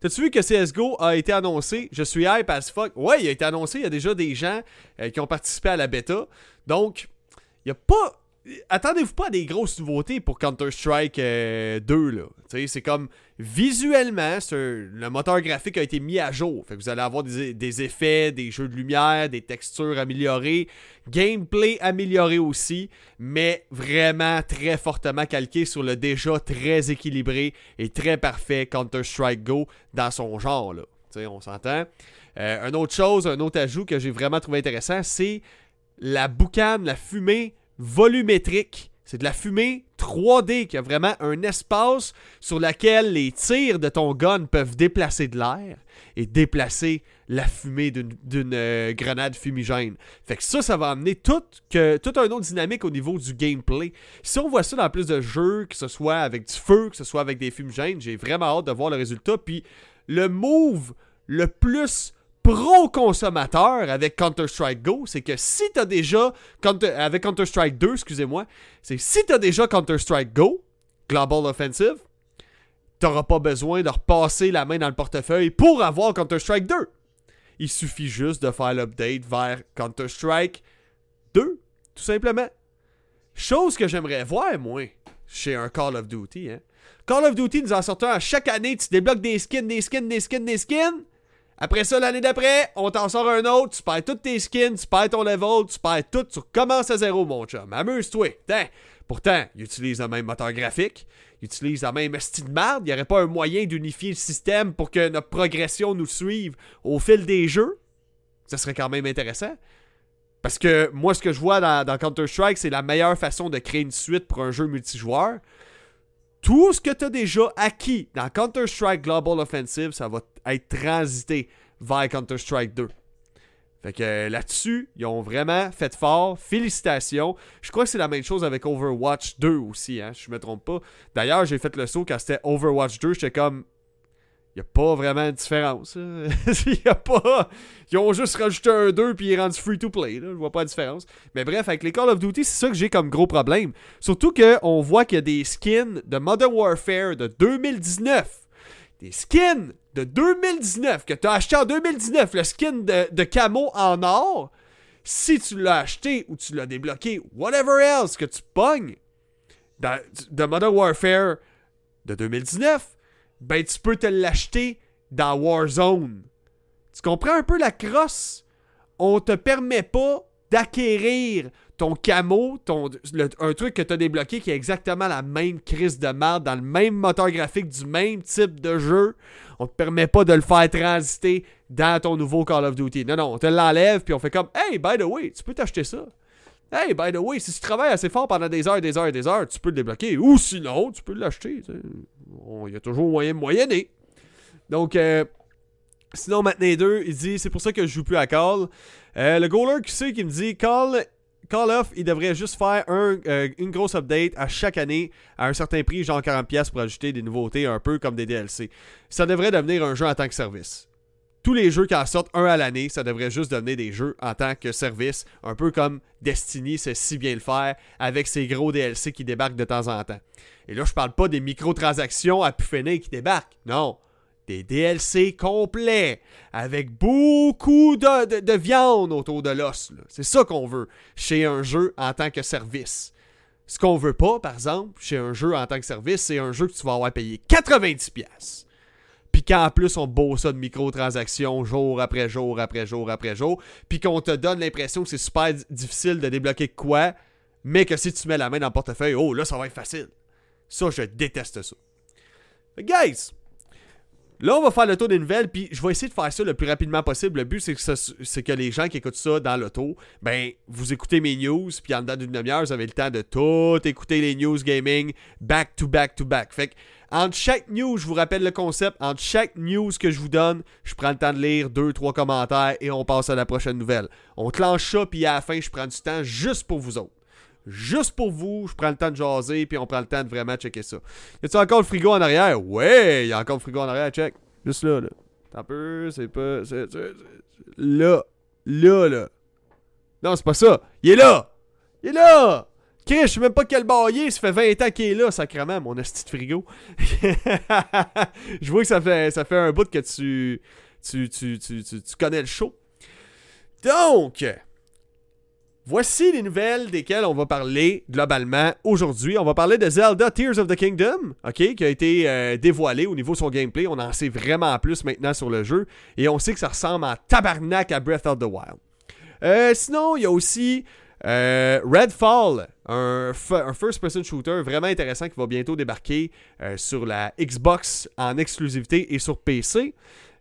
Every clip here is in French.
T'as-tu vu que CSGO a été annoncé? Je suis hype as fuck. Ouais, il a été annoncé. Il y a déjà des gens euh, qui ont participé à la bêta. Donc, il n'y a pas attendez-vous pas à des grosses nouveautés pour Counter-Strike 2. Euh, là. C'est comme visuellement, le moteur graphique a été mis à jour. Fait vous allez avoir des, effets, des jeux de lumière, des textures améliorées, gameplay amélioré aussi, mais vraiment très fortement calqué sur le déjà très équilibré et très parfait Counter-Strike Go dans son genre. Là. on s'entend. Euh, une autre chose, un autre ajout que j'ai vraiment trouvé intéressant, c'est la boucane, la fumée volumétrique. C'est de la fumée 3D qui a vraiment un espace sur lequel les tirs de ton gun peuvent déplacer de l'air et déplacer la fumée d'une euh, grenade fumigène. Fait que ça, ça va amener tout, que, tout un autre dynamique au niveau du gameplay. Si on voit ça dans plus de jeux, que ce soit avec du feu, que ce soit avec des fumigènes, j'ai vraiment hâte de voir le résultat. Puis le move le plus pro-consommateur avec Counter-Strike Go, c'est que si t'as déjà, avec Counter-Strike 2, excusez-moi, c'est si t'as déjà Counter-Strike Go, Global Offensive, t'auras pas besoin de repasser la main dans le portefeuille pour avoir Counter-Strike 2. Il suffit juste de faire l'update vers Counter-Strike 2, tout simplement. Chose que j'aimerais voir, moi, chez un Call of Duty. Hein. Call of Duty nous en sortant à chaque année, tu débloques des skins, des skins, des skins, des skins. Après ça, l'année d'après, on t'en sort un autre, tu perds toutes tes skins, tu perds ton level, tu perds tout, tu recommences à zéro, mon chum. Amuse-toi. Pourtant, ils utilisent le même moteur graphique, ils utilisent la même style de merde. Il n'y aurait pas un moyen d'unifier le système pour que notre progression nous suive au fil des jeux? Ça serait quand même intéressant. Parce que moi, ce que je vois dans Counter-Strike, c'est la meilleure façon de créer une suite pour un jeu multijoueur tout ce que tu as déjà acquis dans Counter-Strike Global Offensive, ça va être transité vers Counter-Strike 2. Fait que euh, là-dessus, ils ont vraiment fait fort. Félicitations. Je crois que c'est la même chose avec Overwatch 2 aussi, hein, je me trompe pas. D'ailleurs, j'ai fait le saut quand c'était Overwatch 2, j'étais comme il a pas vraiment de différence. y a pas... Ils ont juste rajouté un 2 puis ils rendent free to play. Là. Je vois pas de différence. Mais bref, avec les Call of Duty, c'est ça que j'ai comme gros problème. Surtout qu'on voit qu'il y a des skins de Modern Warfare de 2019. Des skins de 2019 que tu as acheté en 2019. Le skin de, de camo en or. Si tu l'as acheté ou tu l'as débloqué, whatever else que tu pognes de Modern Warfare de 2019 ben tu peux te l'acheter dans Warzone. Tu comprends un peu la crosse? On te permet pas d'acquérir ton camo, ton, un truc que tu as débloqué qui est exactement la même crise de merde dans le même moteur graphique du même type de jeu. On te permet pas de le faire transiter dans ton nouveau Call of Duty. Non, non, on te l'enlève puis on fait comme Hey, by the way, tu peux t'acheter ça. Hey, by the way, si tu travailles assez fort pendant des heures, des heures des heures, tu peux le débloquer. Ou sinon, tu peux l'acheter. Il y a toujours moyen de moyenner. Donc, euh, sinon, maintenant deux, il dit c'est pour ça que je joue plus à Call. Euh, le goaler qui sait qui me dit Call, Call of, il devrait juste faire un, euh, une grosse update à chaque année à un certain prix, genre 40$ pour ajouter des nouveautés un peu comme des DLC. Ça devrait devenir un jeu en tant que service tous les jeux qui en sortent un à l'année, ça devrait juste devenir des jeux en tant que service, un peu comme Destiny sait si bien le faire avec ses gros DLC qui débarquent de temps en temps. Et là, je parle pas des microtransactions à pufferner qui débarquent. Non. Des DLC complets avec beaucoup de, viande autour de l'os. C'est ça qu'on veut chez un jeu en tant que service. Ce qu'on veut pas, par exemple, chez un jeu en tant que service, c'est un jeu que tu vas avoir payé 90$ puis qu'en plus on bosse ça de microtransactions jour après jour après jour après jour, puis qu'on te donne l'impression que c'est super difficile de débloquer quoi, mais que si tu mets la main dans le portefeuille, oh là ça va être facile. Ça, je déteste ça. guys, Là, on va faire le tour des nouvelles, puis je vais essayer de faire ça le plus rapidement possible. Le but, c'est que, les gens qui écoutent ça dans l'auto, ben, vous écoutez mes news, puis en dedans d'une demi-heure, vous avez le temps de tout écouter les news gaming back to back to back. Fait que, entre chaque news, je vous rappelle le concept, entre chaque news que je vous donne, je prends le temps de lire deux, trois commentaires et on passe à la prochaine nouvelle. On clenche ça, puis à la fin, je prends du temps juste pour vous autres juste pour vous. Je prends le temps de jaser, puis on prend le temps de vraiment checker ça. Y a-tu encore le frigo en arrière? Ouais, y a encore le frigo en arrière, check. Juste là, là. T'as un peu, c'est pas. là. Là, là. Non, c'est pas ça. Il est là! Il est là! Chris, je sais même pas quel baillé, ça fait 20 ans qu'il est là, sacrément, mon esti de frigo. je vois que ça fait, ça fait un bout que tu, tu, tu, tu, tu connais le show. Donc, Voici les nouvelles desquelles on va parler globalement aujourd'hui. On va parler de Zelda Tears of the Kingdom, ok, qui a été euh, dévoilé au niveau de son gameplay. On en sait vraiment plus maintenant sur le jeu et on sait que ça ressemble en tabarnak à Breath of the Wild. Euh, sinon, il y a aussi euh, Redfall, un, un first-person shooter vraiment intéressant qui va bientôt débarquer sur la Xbox en exclusivité et sur PC.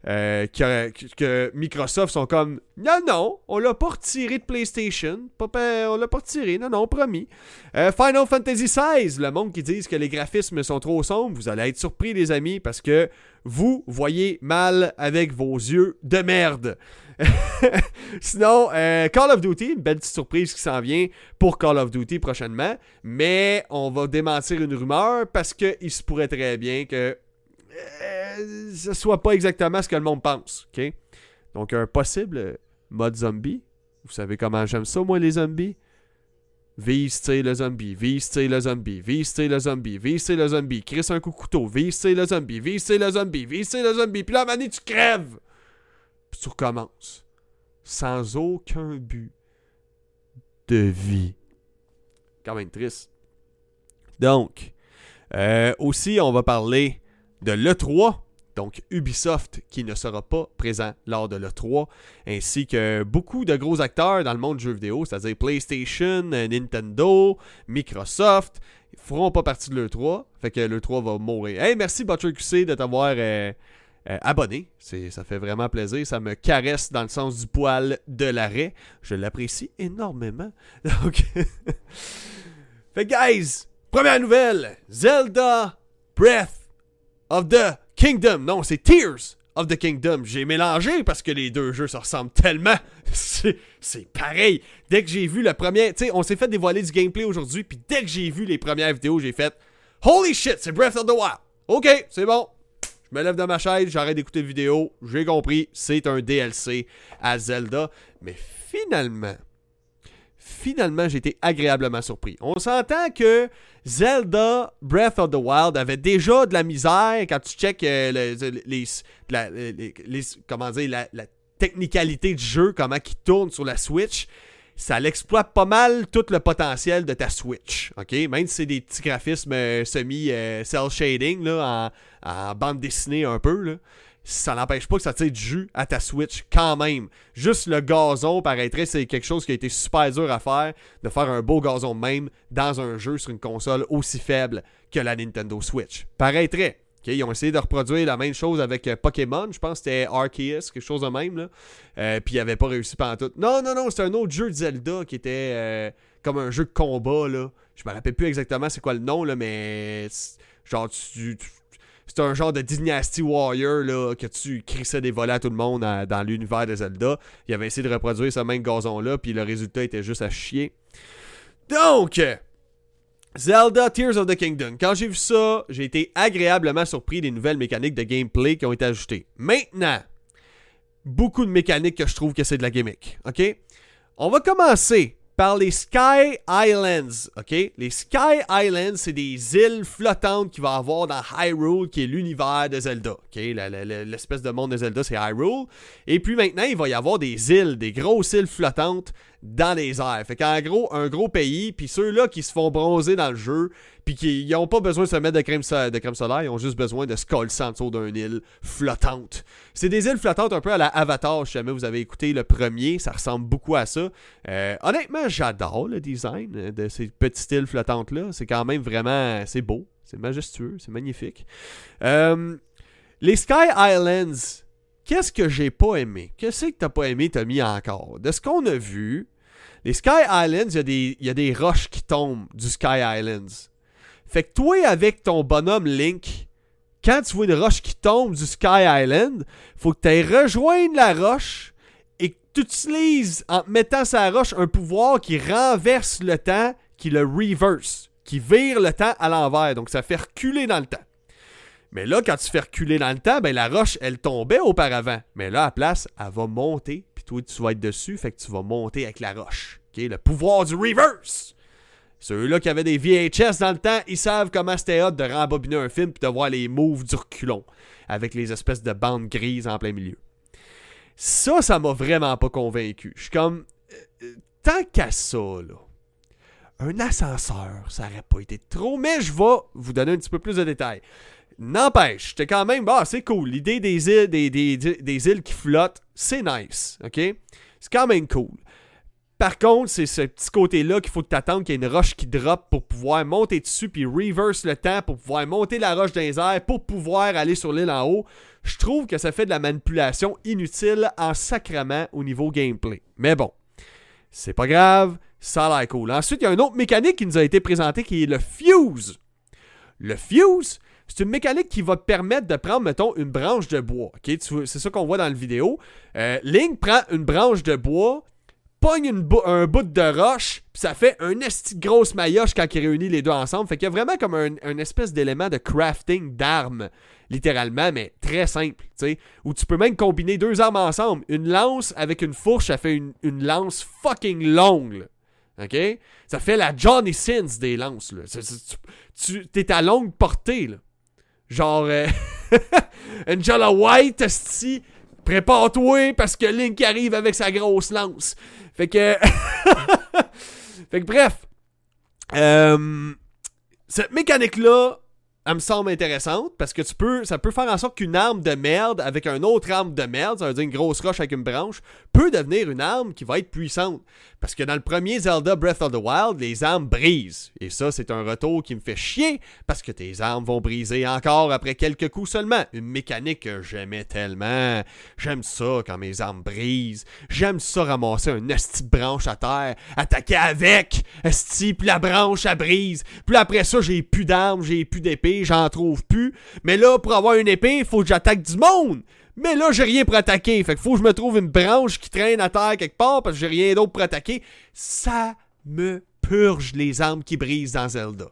Euh, que, Microsoft sont comme non non on l'a pas retiré de PlayStation. Pas, on l'a pas retiré. Non non promis. Euh, Final Fantasy XVI le monde qui disent que les graphismes sont trop sombres vous allez être surpris les amis parce que vous voyez mal avec vos yeux de merde. Sinon, euh, Call of Duty, une belle petite surprise qui s'en vient pour Call of Duty prochainement. Mais on va démentir une rumeur parce qu'il se pourrait très bien que euh, ce soit pas exactement ce que le monde pense. ok? Donc, un possible mode zombie. Vous savez comment j'aime ça, moi, les zombies? Vise, le zombie, vise, le zombie, vise, le zombie, vise, le zombie, crisse un coup de couteau, vise, le zombie, vise, le zombie, vise, le zombie, puis là, manie, tu crèves! Puis tu recommences. Sans aucun but de vie. Quand même triste. Donc, euh, aussi, on va parler de l'E3, donc Ubisoft qui ne sera pas présent lors de l'E3, ainsi que beaucoup de gros acteurs dans le monde du jeu vidéo, c'est-à-dire PlayStation, Nintendo, Microsoft, ils feront pas partie de l'E3, fait que l'E3 va mourir. Hey, merci QC de t'avoir euh, euh, abonné, ça fait vraiment plaisir, ça me caresse dans le sens du poil de l'arrêt, je l'apprécie énormément. Donc, fait guys, première nouvelle, Zelda Breath of the Kingdom. Non, c'est Tears of the Kingdom. J'ai mélangé parce que les deux jeux se ressemblent tellement. c'est pareil. Dès que j'ai vu le premier. Tu sais, on s'est fait dévoiler du gameplay aujourd'hui. Puis dès que j'ai vu les premières vidéos, j'ai fait Holy shit, c'est Breath of the Wild. Ok, c'est bon. Je me lève de ma chaise, j'arrête d'écouter la vidéo. J'ai compris, c'est un DLC à Zelda. Mais finalement, finalement, j'ai été agréablement surpris. On s'entend que Zelda Breath of the Wild avait déjà de la misère quand tu check euh, les, les, comment dire, la, technicalité du jeu, comment il tourne sur la Switch. Ça l'exploite pas mal tout le potentiel de ta Switch. ok? Même si c'est des petits graphismes euh, semi-cell euh, shading là, en, en, bande dessinée un peu. Là ça n'empêche pas que ça tire du jus à ta Switch quand même. Juste le gazon paraîtrait c'est quelque chose qui a été super dur à faire, de faire un beau gazon même dans un jeu sur une console aussi faible que la Nintendo Switch. Paraîtrait. ils ont essayé de reproduire la même chose avec euh, Pokémon, je pense que c'était Arceus, quelque chose de même. Là. Euh, puis ils n'avaient pas réussi pendant tout. Non, non, non, c'était un autre jeu de Zelda qui était euh, comme un jeu de combat. Là. Je me rappelle plus exactement c'est quoi le nom, là, mais genre tu c'est un genre de Dynasty Warrior là, que tu crissais des volets à tout le monde dans l'univers de Zelda. Il avait essayé de reproduire ce même gazon-là, puis le résultat était juste à chier. Donc, Zelda Tears of the Kingdom. Quand j'ai vu ça, j'ai été agréablement surpris des nouvelles mécaniques de gameplay qui ont été ajoutées. Maintenant, beaucoup de mécaniques que je trouve que c'est de la gimmick. OK? On va commencer par les Sky Islands. OK? Les Sky Islands, c'est des îles flottantes qu'il va avoir dans Hyrule, qui est l'univers de Zelda. OK? L'espèce de monde de Zelda, c'est Hyrule. Et puis maintenant, il va y avoir des îles, des grosses îles flottantes dans les airs. Fait qu'en gros, un gros pays, puis ceux-là qui se font bronzer dans le jeu, puis qui n'ont pas besoin de se mettre de crème, de crème solaire, ils ont juste besoin de se coller en dessous d'une île flottante. C'est des îles flottantes un peu à la Avatar, si jamais vous avez écouté le premier, ça ressemble beaucoup à ça. Euh, honnêtement, j'adore le design de ces petites îles flottantes-là. C'est quand même vraiment, c'est beau, c'est majestueux, c'est magnifique. Euh, les Sky Islands, qu'est-ce que j'ai pas aimé? Qu'est-ce que t'as pas aimé, Tommy, encore? De ce qu'on a vu, les Sky Islands, il y, a des roches qui tombent du Sky Islands. Fait que toi, avec ton bonhomme Link, quand tu vois une roche qui tombe du Sky Island, faut que tu ailles rejoindre la roche et que tu utilises, en mettant sa roche, un pouvoir qui renverse le temps, qui le reverse, qui vire le temps à l'envers. Donc ça fait reculer dans le temps. Mais là, quand tu fais reculer dans le temps, ben la roche, elle tombait auparavant. Mais là, à place, elle va monter tu vas être dessus, fait que tu vas monter avec la roche. Le pouvoir du reverse. Ceux-là qui avaient des VHS dans le temps, ils savent comment c'était de rembobiner un film puis de voir les moves du reculon avec les espèces de bandes grises en plein milieu. Ça, ça m'a vraiment pas convaincu. Je suis comme. euh, euh, tant qu'à ça, là. Un ascenseur, ça aurait pas été trop, mais je vais vous donner un petit peu plus de détails. N'empêche, j'étais quand même. Bah, c'est cool. L'idée des îles, des, des- des îles qui flottent, c'est nice. OK? C'est quand même cool. Par contre, c'est ce petit côté-là qu'il faut que t'attendes qu'il y ait une roche qui drop pour pouvoir monter dessus puis reverse le temps pour pouvoir monter la roche dans les airs pour pouvoir aller sur l'île en haut. Je trouve que ça fait de la manipulation inutile en sacrement au niveau gameplay. Mais bon, c'est pas grave, ça a l'air cool. Ensuite, il y a une autre mécanique qui nous a été présentée qui est le fuse. Le fuse, c'est une mécanique qui va te permettre de prendre, mettons, une branche de bois. C'est ça qu'on voit dans la vidéo. Euh, Link prend une branche de bois, pogne une un bout de roche, puis ça fait un esti grosse maillotche quand il réunit les deux ensemble. Fait qu'il y a vraiment comme un, espèce d'élément de crafting d'armes, littéralement, mais très simple, sais. Où tu peux même combiner deux armes ensemble. Une lance avec une fourche, ça fait une, lance fucking longue. OK? Ça fait la Johnny Sins des lances, là. Tu tu- t'es à longue portée, là. Genre, euh, Angela White, esti, prépare-toi parce que Link arrive avec sa grosse lance. Fait que. fait que bref. Euh, cette mécanique-là, elle me semble intéressante parce que tu peux, ça peut faire en sorte qu'une arme de merde avec une autre arme de merde, ça veut dire une grosse roche avec une branche, peut devenir une arme qui va être puissante. Parce que dans le premier Zelda Breath of the Wild, les armes brisent. Et ça, c'est un retour qui me fait chier parce que tes armes vont briser encore après quelques coups seulement. Une mécanique que j'aimais tellement. J'aime ça quand mes armes brisent. J'aime ça ramasser un esti branche à terre, attaquer avec, esti, puis la branche, elle brise. Puis après ça, j'ai plus d'armes, j'ai plus d'épée, j'en trouve plus. Mais là, pour avoir une épée, il faut que j'attaque du monde. Mais là, j'ai rien pour attaquer. Fait qu'il faut que je me trouve une branche qui traîne à terre quelque part parce que j'ai rien d'autre pour attaquer. Ça me purge les armes qui brisent dans Zelda.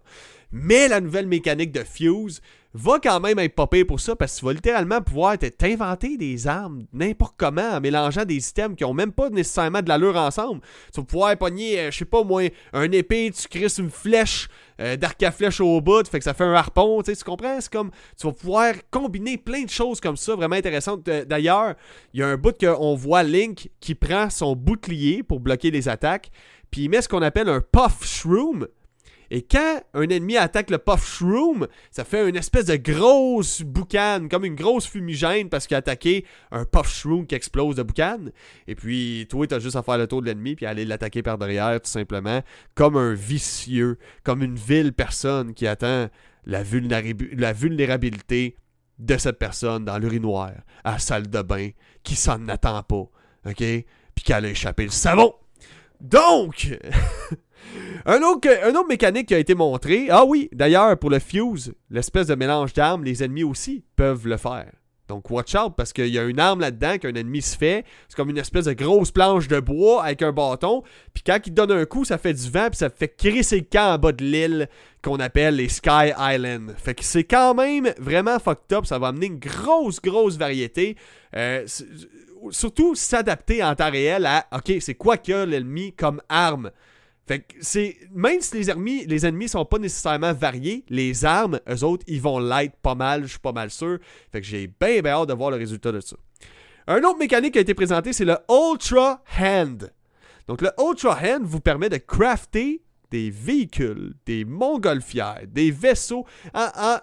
Mais la nouvelle mécanique de Fuse va quand même être pire pour ça parce que tu vas littéralement pouvoir te- t'inventer des armes n'importe comment en mélangeant des items qui ont même pas nécessairement de l'allure ensemble. Tu vas pouvoir pogner, euh, je sais pas moi, un épée, tu crisses une flèche euh, d'arc à flèche au bout, fait que ça fait un harpon, tu sais, tu comprends? C'est comme, tu vas pouvoir combiner plein de choses comme ça, vraiment intéressantes. Euh, D'ailleurs, il y a un bout qu'on voit Link qui prend son bouclier pour bloquer les attaques, puis il met ce qu'on appelle un puff shroom. Et quand un ennemi attaque le Puff Shroom, ça fait une espèce de grosse boucane, comme une grosse fumigène parce qu'il a attaqué un Puff Shroom qui explose de boucane. Et puis, toi, t'as juste à faire le tour de l'ennemi puis aller l'attaquer par derrière, tout simplement, comme un vicieux, comme une vile personne qui attend la, vulnérabi- la vulnérabilité de cette personne dans l'urinoir, à salle de bain, qui s'en attend pas, ok? Puis qu'elle a échappé le savon. Donc, un autre, mécanique qui a été montré. Ah oui, d'ailleurs, pour le fuse, l'espèce de mélange d'armes, les ennemis aussi peuvent le faire. Donc, watch out, parce qu'il y a une arme là-dedans qu'un ennemi se fait. C'est comme une espèce de grosse planche de bois avec un bâton. Puis quand il donne un coup, ça fait du vent, puis ça fait crisser le camp en bas de l'île qu'on appelle les Sky Islands. Fait que c'est quand même vraiment fucked up. Ça va amener une grosse, grosse variété. Euh, surtout s'adapter en temps réel à, OK, c'est quoi a l'ennemi comme arme. Fait que c'est. Même si les ennemis, les ennemis sont pas nécessairement variés, les armes, eux autres, ils vont l'être pas mal, je suis pas mal sûr. Fait que j'ai bien, hâte de voir le résultat de ça. Un autre mécanique qui a été présenté, c'est le Ultra Hand. Donc le Ultra Hand vous permet de crafter des véhicules, des montgolfières, des vaisseaux. Je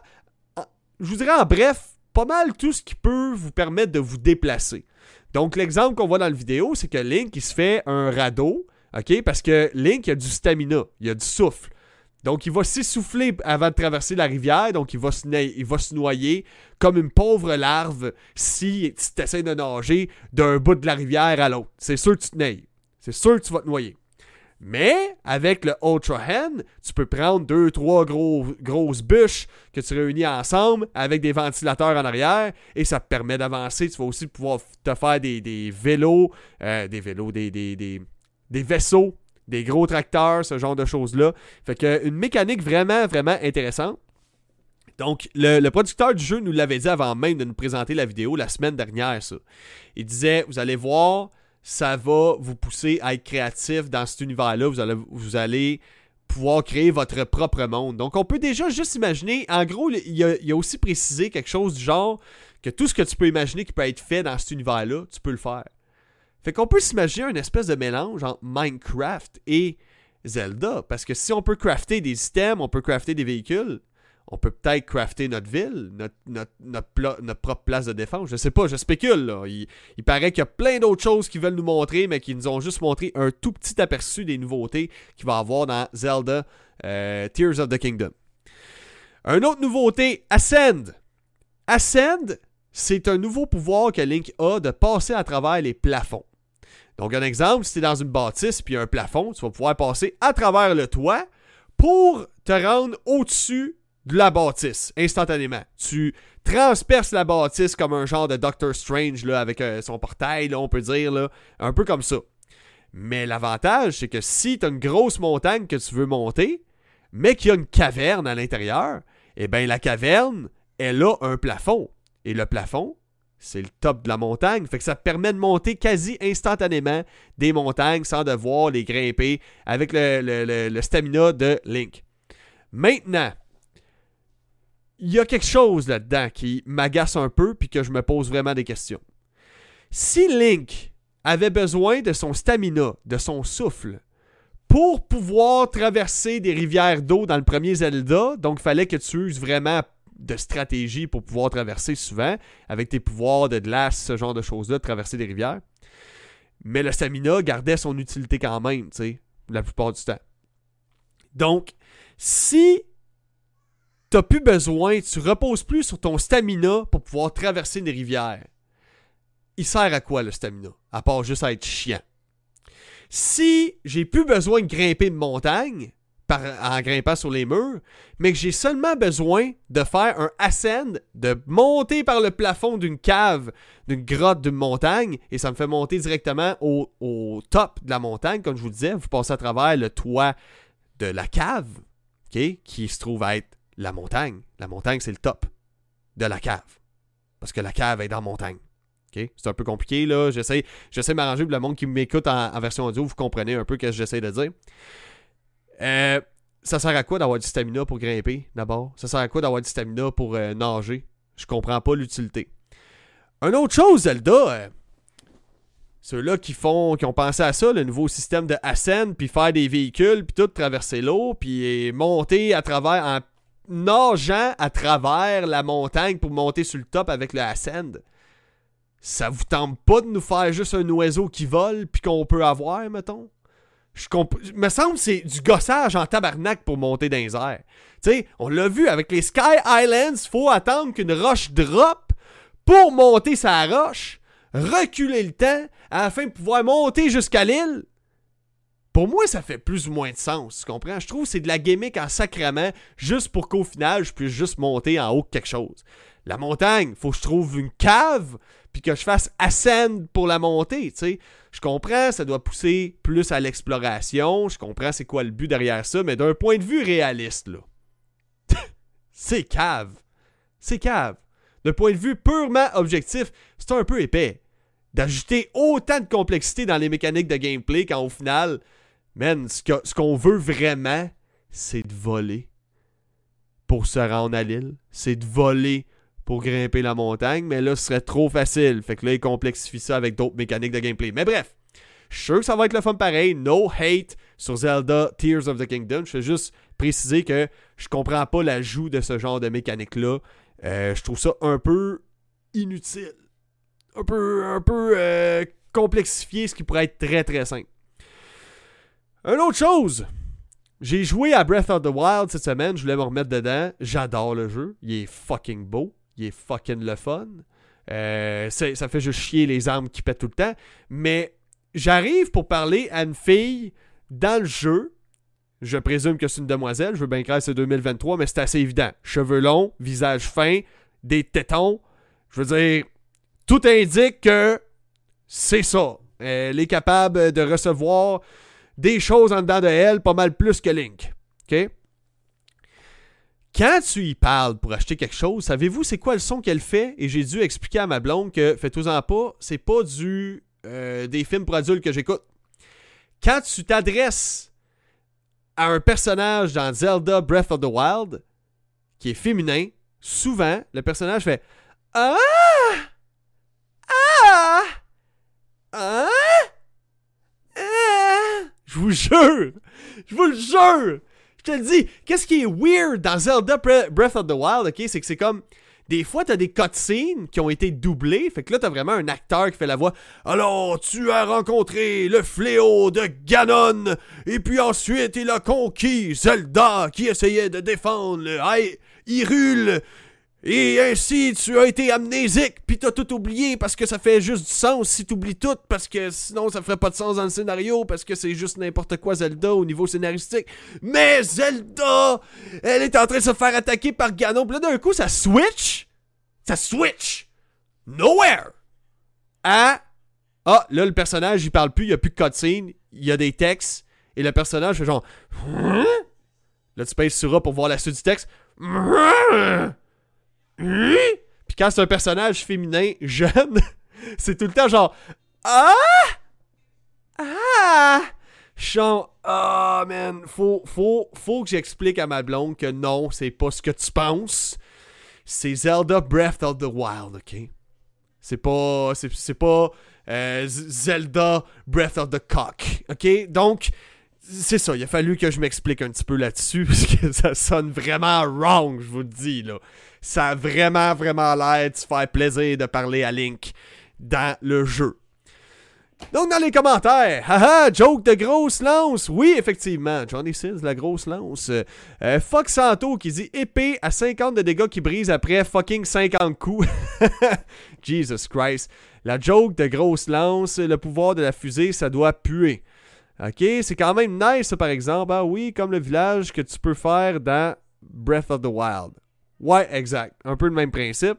vous dirais en bref, pas mal tout ce qui peut vous permettre de vous déplacer. Donc l'exemple qu'on voit dans la vidéo, c'est que Link il se fait un radeau, ok, parce que Link a du stamina, il a du souffle. Donc il va s'essouffler avant de traverser la rivière, donc il va se, il va se noyer comme une pauvre larve si tu essaies de nager d'un bout de la rivière à l'autre. C'est sûr que tu te nailles. C'est sûr que tu vas te noyer. Mais avec le Ultra Hand, tu peux prendre deux, trois gros, grosses bûches que tu réunis ensemble avec des ventilateurs en arrière et ça te permet d'avancer. Tu vas aussi pouvoir te faire des, vélos, euh, des vélos, des, des vaisseaux, des gros tracteurs, ce genre de choses-là. Fait que une mécanique vraiment, vraiment intéressante. Donc, le, producteur du jeu nous l'avait dit avant même de nous présenter la vidéo la semaine dernière, ça. Il disait, vous allez voir, ça va vous pousser à être créatif dans cet univers-là. Vous allez, vous allez pouvoir créer votre propre monde. Donc, on peut déjà juste imaginer, en gros, il a aussi précisé quelque chose du genre que tout ce que tu peux imaginer qui peut être fait dans cet univers-là, tu peux le faire. Fait qu'on peut s'imaginer une espèce de mélange entre Minecraft et Zelda. Parce que si on peut crafter des systèmes, on peut crafter des véhicules, on peut peut-être crafter notre ville, notre, notre, propre place de défense. Je sais pas, je spécule. Il, paraît qu'il y a plein d'autres choses qu'ils veulent nous montrer, mais qui nous ont juste montré un tout petit aperçu des nouveautés qu'il va y avoir dans Zelda euh, Tears of the Kingdom. Un autre nouveauté, Ascend. Ascend, c'est un nouveau pouvoir que Link a de passer à travers les plafonds. Donc, un exemple, si tu es dans une bâtisse puis un plafond, tu vas pouvoir passer à travers le toit pour te rendre au-dessus de la bâtisse instantanément. Tu transperces la bâtisse comme un genre de Doctor Strange avec euh, son portail, on peut dire, un peu comme ça. Mais l'avantage, c'est que si tu as une grosse montagne que tu veux monter, mais qu'il y a une caverne à l'intérieur, eh bien la caverne, elle a un plafond. Et le plafond, c'est le top de la montagne. Fait que ça permet de monter quasi instantanément des montagnes sans devoir les grimper avec le, stamina de Link. Maintenant, il y a quelque chose là-dedans qui m'agace un peu puis que je me pose vraiment des questions. Si Link avait besoin de son stamina, de son souffle, pour pouvoir traverser des rivières d'eau dans le premier Zelda, donc il fallait que tu uses vraiment de stratégie pour pouvoir traverser souvent, avec tes pouvoirs de glace, ce genre de choses-là, traverser des rivières. Mais le stamina gardait son utilité quand même, tu sais, la plupart du temps. Donc, si t'as plus besoin, tu reposes plus sur ton stamina pour pouvoir traverser des rivières, il sert à quoi le stamina? À part juste à être chiant? Si j'ai plus besoin de grimper une montagne, en grimpant sur les murs, mais que j'ai seulement besoin de faire un ascend, de monter par le plafond d'une cave, d'une grotte, d'une montagne, et ça me fait monter directement au, top de la montagne, comme je vous disais. Vous passez à travers le toit de la cave, qui se trouve à être la montagne. La montagne, c'est le top de la cave. Parce que la cave est dans la montagne. C'est un peu compliqué, là. J'essaie, j'essaie de m'arranger pour le monde qui m'écoute en, en, version audio, vous comprenez un peu ce que j'essaie de dire. Euh, ça sert à quoi d'avoir du stamina pour grimper, d'abord? Ça sert à quoi d'avoir du stamina pour euh, nager? Je comprends pas l'utilité. Une autre chose, Zelda, euh, ceux-là qui font, qui ont pensé à ça, le nouveau système de Ascend, puis faire des véhicules, puis tout traverser l'eau, puis monter à travers, en nageant à travers la montagne pour monter sur le top avec le Ascend. Ça vous tente pas de nous faire juste un oiseau qui vole, puis qu'on peut avoir, mettons? Je me semble que c'est du gossage en tabarnak pour monter dans les airs. Tu on l'a vu avec les Sky Islands, faut attendre qu'une roche drop pour monter sa roche, reculer le temps afin de pouvoir monter jusqu'à l'île. Pour moi, ça fait plus ou moins de sens, tu comprends? Je trouve que c'est de la gimmick en sacrement juste pour qu'au final, je puisse juste monter en haut quelque chose. La montagne, faut que je trouve une cave, puis que je fasse ascend pour la montée, tu sais. Je comprends, ça doit pousser plus à l'exploration, je comprends c'est quoi le but derrière ça, mais d'un point de vue réaliste, là, c'est cave. C'est cave. D'un point de vue purement objectif, c'est un peu épais. D'ajouter autant de complexité dans les mécaniques de gameplay quand au final, man, ce qu'on veut vraiment, c'est de voler pour se rendre à l'île. C'est de voler pour grimper la montagne, mais là, ce serait trop facile. Fait que là, il complexifie ça avec d'autres mécaniques de gameplay. Mais bref, je suis sûr que ça va être le fun pareil. No hate sur Zelda Tears of the Kingdom. Je veux juste préciser que je comprends pas l'ajout de ce genre de mécanique-là. Euh, je trouve ça un peu inutile. Un peu, un peu euh, complexifié, ce qui pourrait être très très simple. Une autre chose, j'ai joué à Breath of the Wild cette semaine, je voulais me remettre dedans. J'adore le jeu, il est fucking beau il est fucking le fun. Euh, ça fait juste chier les armes qui pètent tout le temps. Mais j'arrive pour parler à une fille dans le jeu. Je présume que c'est une demoiselle. Je veux bien que c'est 2023, mais c'est assez évident. Cheveux longs, visage fin, des tétons. Je veux dire, tout indique que c'est ça. Elle est capable de recevoir des choses en dedans de elle, pas mal plus que Link. OK? Quand tu y parles pour acheter quelque chose, savez-vous c'est quoi le son qu'elle fait? Et j'ai dû expliquer à ma blonde que faites-vous-en pas, c'est pas du euh, des films pour adultes que j'écoute. Quand tu t'adresses à un personnage dans Zelda Breath of the Wild qui est féminin, souvent, le personnage fait Ah! Ah! Ah! Ah! Je vous jure! Je vous le jure! Je te le dis, qu'est-ce qui est weird dans Zelda Breath of the Wild, ok? C'est que c'est comme. Des fois, t'as des cutscenes qui ont été doublés. Fait que là, t'as vraiment un acteur qui fait la voix. Alors, tu as rencontré le fléau de Ganon. Et puis ensuite, il a conquis Zelda qui essayait de défendre le Hyrule. Et ainsi, tu as été amnésique, puis t'as tout oublié parce que ça fait juste du sens si t'oublies tout, parce que sinon ça ferait pas de sens dans le scénario, parce que c'est juste n'importe quoi Zelda au niveau scénaristique. Mais Zelda, elle est en train de se faire attaquer par Ganon, puis là d'un coup ça switch, ça switch, nowhere, à ah là le personnage il parle plus, il y a plus de cutscene, il y a des textes, et le personnage fait genre hein? là tu pèses sur pour voir la suite du texte. Hein? Puis quand c'est un personnage féminin jeune, c'est tout le temps genre Ah Ah Genre Ah man, faut, faut, faut que j'explique à ma blonde que non, c'est pas ce que tu penses. C'est Zelda Breath of the Wild, ok? C'est pas. C'est pas. Euh, Zelda Breath of the Cock. OK? Donc, c'est ça. Il a fallu que je m'explique un petit peu là-dessus parce que ça sonne vraiment wrong, je vous le dis, là ça a vraiment, vraiment l'air de se faire plaisir de parler à Link dans le jeu. Donc, dans les commentaires, haha, joke de grosse lance. Oui, effectivement, Johnny Sins, la grosse lance. Euh, fuck Santo qui dit épée à 50 de dégâts qui brise après fucking 50 coups. Jesus Christ. La joke de grosse lance, le pouvoir de la fusée, ça doit puer. Ok, c'est quand même nice, par exemple. Ah oui, comme le village que tu peux faire dans Breath of the Wild. Ouais, exact. Un peu le même principe.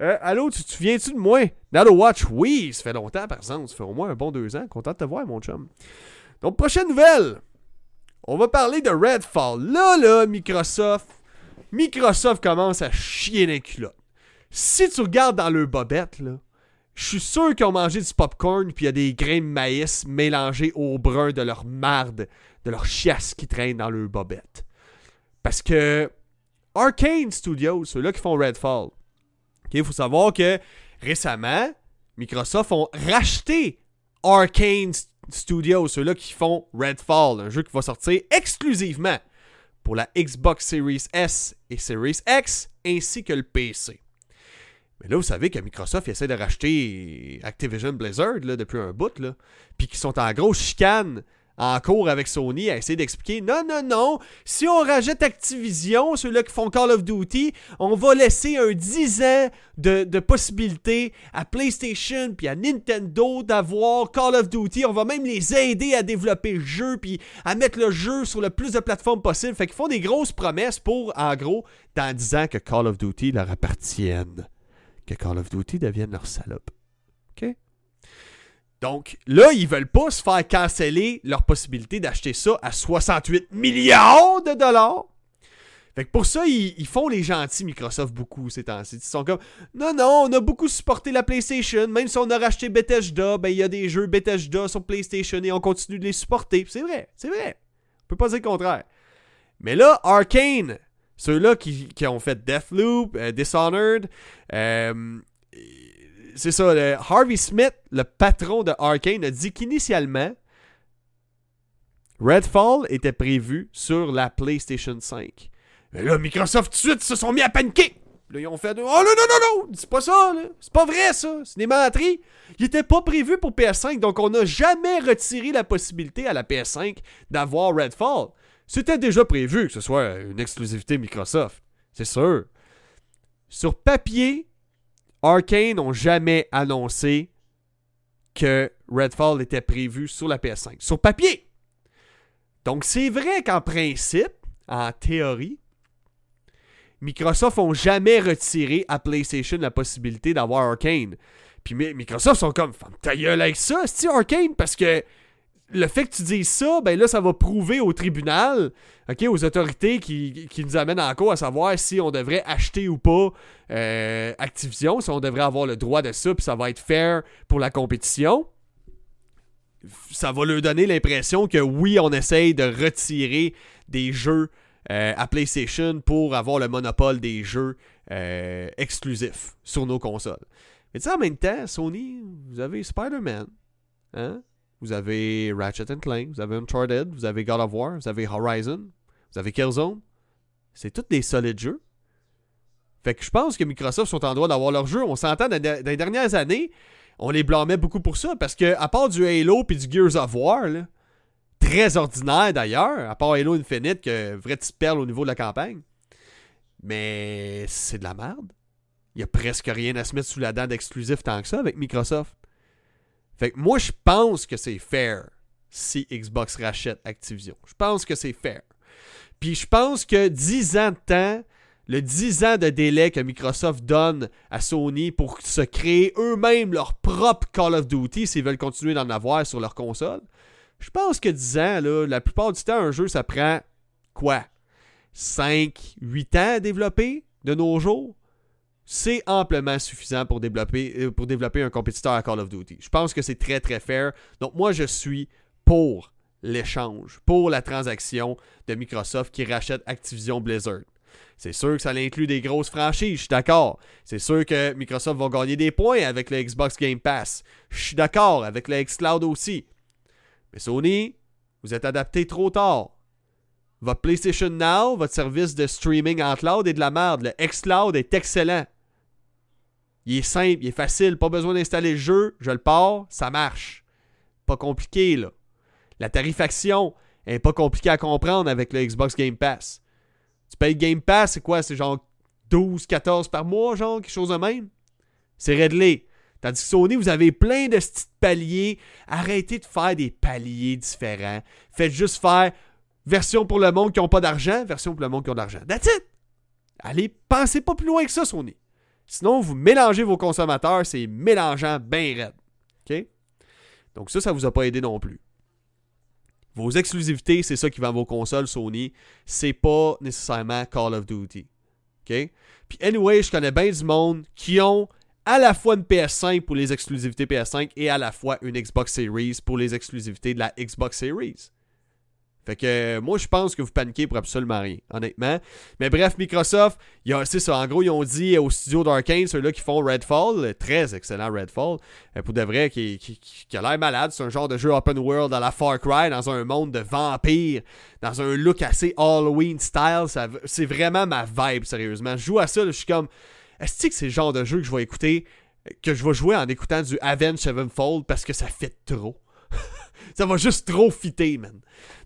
Euh, allô, tu te souviens-tu de moi? Nato Watch, oui, ça fait longtemps par exemple. Ça fait au moins un bon deux ans. Content de te voir, mon chum. Donc, prochaine nouvelle. On va parler de Redfall. Là, là, Microsoft. Microsoft commence à chier les culottes. Si tu regardes dans leur bobette, là, je suis sûr qu'ils ont mangé du popcorn puis il y a des grains de maïs mélangés au brun de leur marde, de leur chiasse qui traîne dans leur bobette. Parce que Arcane Studios, ceux-là qui font Redfall. Il faut savoir que récemment, Microsoft ont racheté Arcane Studios, ceux-là qui font Redfall, un jeu qui va sortir exclusivement pour la Xbox Series S et Series X, ainsi que le PC. Mais là, vous savez que Microsoft essaie de racheter Activision Blizzard depuis un bout, puis qu'ils sont en grosse chicane en cours avec Sony à essayer d'expliquer non, non, non, si on rajoute Activision, ceux-là qui font Call of Duty, on va laisser un 10 ans de, possibilités à PlayStation puis à Nintendo d'avoir Call of Duty. On va même les aider à développer le jeu puis à mettre le jeu sur le plus de plateformes possible. Fait qu'ils font des grosses promesses pour, en gros, dans 10 ans que Call of Duty leur appartienne. Que Call of Duty devienne leur salope. OK? Donc là, ils veulent pas se faire canceller leur possibilité d'acheter ça à 68 milliards de dollars. Fait que pour ça, ils, font les gentils Microsoft beaucoup ces temps-ci. Ils sont comme Non, non, on a beaucoup supporté la PlayStation. Même si on a racheté Bethesda, ben il y a des jeux Bethesda sur PlayStation et on continue de les supporter. C'est vrai, c'est vrai. On peut pas dire le contraire. Mais là, Arkane, ceux-là qui, ont fait Deathloop, euh, Dishonored, euh, c'est ça, Harvey Smith, le patron de Arkane, a dit qu'initialement, Redfall était prévu sur la PlayStation 5. Mais là, Microsoft tout de suite se sont mis à paniquer. Là, ils ont fait Oh non, non, non, non, c'est pas ça, C'est pas vrai, ça. C'est des menteries. Il était pas prévu pour PS5, donc on n'a jamais retiré la possibilité à la PS5 d'avoir Redfall. C'était déjà prévu que ce soit une exclusivité Microsoft. C'est sûr. Sur papier, Arkane n'ont jamais annoncé que Redfall était prévu sur la PS5. Sur papier! Donc c'est vrai qu'en principe, en théorie, Microsoft n'ont jamais retiré à PlayStation la possibilité d'avoir Arkane. Puis Microsoft sont comme, ta gueule avec ça, c'est Arkane, parce que le fait que tu dises ça, ben là, ça va prouver au tribunal, ok, aux autorités qui, nous amènent en cours à savoir si on devrait acheter ou pas euh, Activision, si on devrait avoir le droit de ça, puis ça va être fair pour la compétition. ça va leur donner l'impression que oui, on essaye de retirer des jeux euh, à PlayStation pour avoir le monopole des jeux euh, exclusifs sur nos consoles. Mais tu sais, en même temps, Sony, vous avez Spider-Man, hein? Vous avez Ratchet Clank, vous avez Uncharted, vous avez God of War, vous avez Horizon, vous avez Killzone. C'est tous des solides jeux. Fait que je pense que Microsoft sont en droit d'avoir leurs jeux. On s'entend dans, les dernières années, on les blâmait beaucoup pour ça parce que à part du Halo puis du Gears of War, très ordinaire d'ailleurs, à part Halo Infinite, que vrai petite perle au niveau de la campagne, mais c'est de la merde. Il y a presque rien à se mettre sous la dent d'exclusif tant que ça avec Microsoft. Moi, je pense que c'est fair si Xbox rachète Activision. Je pense que c'est fair. Puis je pense que 10 ans de temps, le 10 ans de délai que Microsoft donne à Sony pour se créer eux-mêmes leur propre Call of Duty s'ils veulent continuer d'en avoir sur leur console, je pense que 10 ans, la plupart du temps, un jeu, ça prend quoi? 5, 8 ans à développer de nos jours? C'est amplement suffisant pour développer, euh, pour développer un compétiteur à Call of Duty. Je pense que c'est très très fair. Donc moi je suis pour l'échange, pour la transaction de Microsoft qui rachète Activision Blizzard. C'est sûr que ça inclut des grosses franchises, je suis d'accord. C'est sûr que Microsoft va gagner des points avec le Xbox Game Pass. Je suis d'accord avec le Xcloud aussi. Mais Sony, vous êtes adapté trop tard. Votre PlayStation Now, votre service de streaming en cloud est de la merde. Le xCloud est excellent. Il est simple, il est facile, pas besoin d'installer le jeu, je le pars, ça marche. Pas compliqué là. La tarifaction est pas compliquée à comprendre avec le Xbox Game Pass. Tu payes Game Pass, c'est quoi? C'est genre 12, 14 par mois, genre, quelque chose de même? C'est réglé. Tandis que Sony, vous avez plein de petits paliers. Arrêtez de faire des paliers différents. Faites juste faire Version pour le monde qui n'ont pas d'argent, version pour le monde qui ont de l'argent. That's it! Allez, pensez pas plus loin que ça, Sony. Sinon, vous mélangez vos consommateurs, c'est mélangeant bien raide. OK? Donc ça, ça vous a pas aidé non plus. Vos exclusivités, c'est ça qui vend vos consoles Sony. C'est pas nécessairement Call of Duty. OK? Puis anyway, je connais bien du monde qui ont à la fois une PS5 pour les exclusivités PS5 et à la fois une Xbox Series pour les exclusivités de la Xbox Series. Fait que moi, je pense que vous paniquez pour absolument rien, honnêtement. Mais bref, Microsoft, c'est ça. En gros, ils ont dit au studio d'Arkane, ceux-là qui font Redfall, très excellent Redfall, euh, pour de vrai, qui, qui, a l'air malade. C'est un genre de jeu open world à la Far Cry, dans un monde de vampires, dans un look assez Halloween style. C'est vraiment ma vibe, sérieusement. Je joue à ça, je suis comme. Est-ce que c'est le genre de jeu que je vais écouter, que je vais jouer en écoutant du Avenged Sevenfold parce que ça fait trop? Ça va juste trop fitter, man.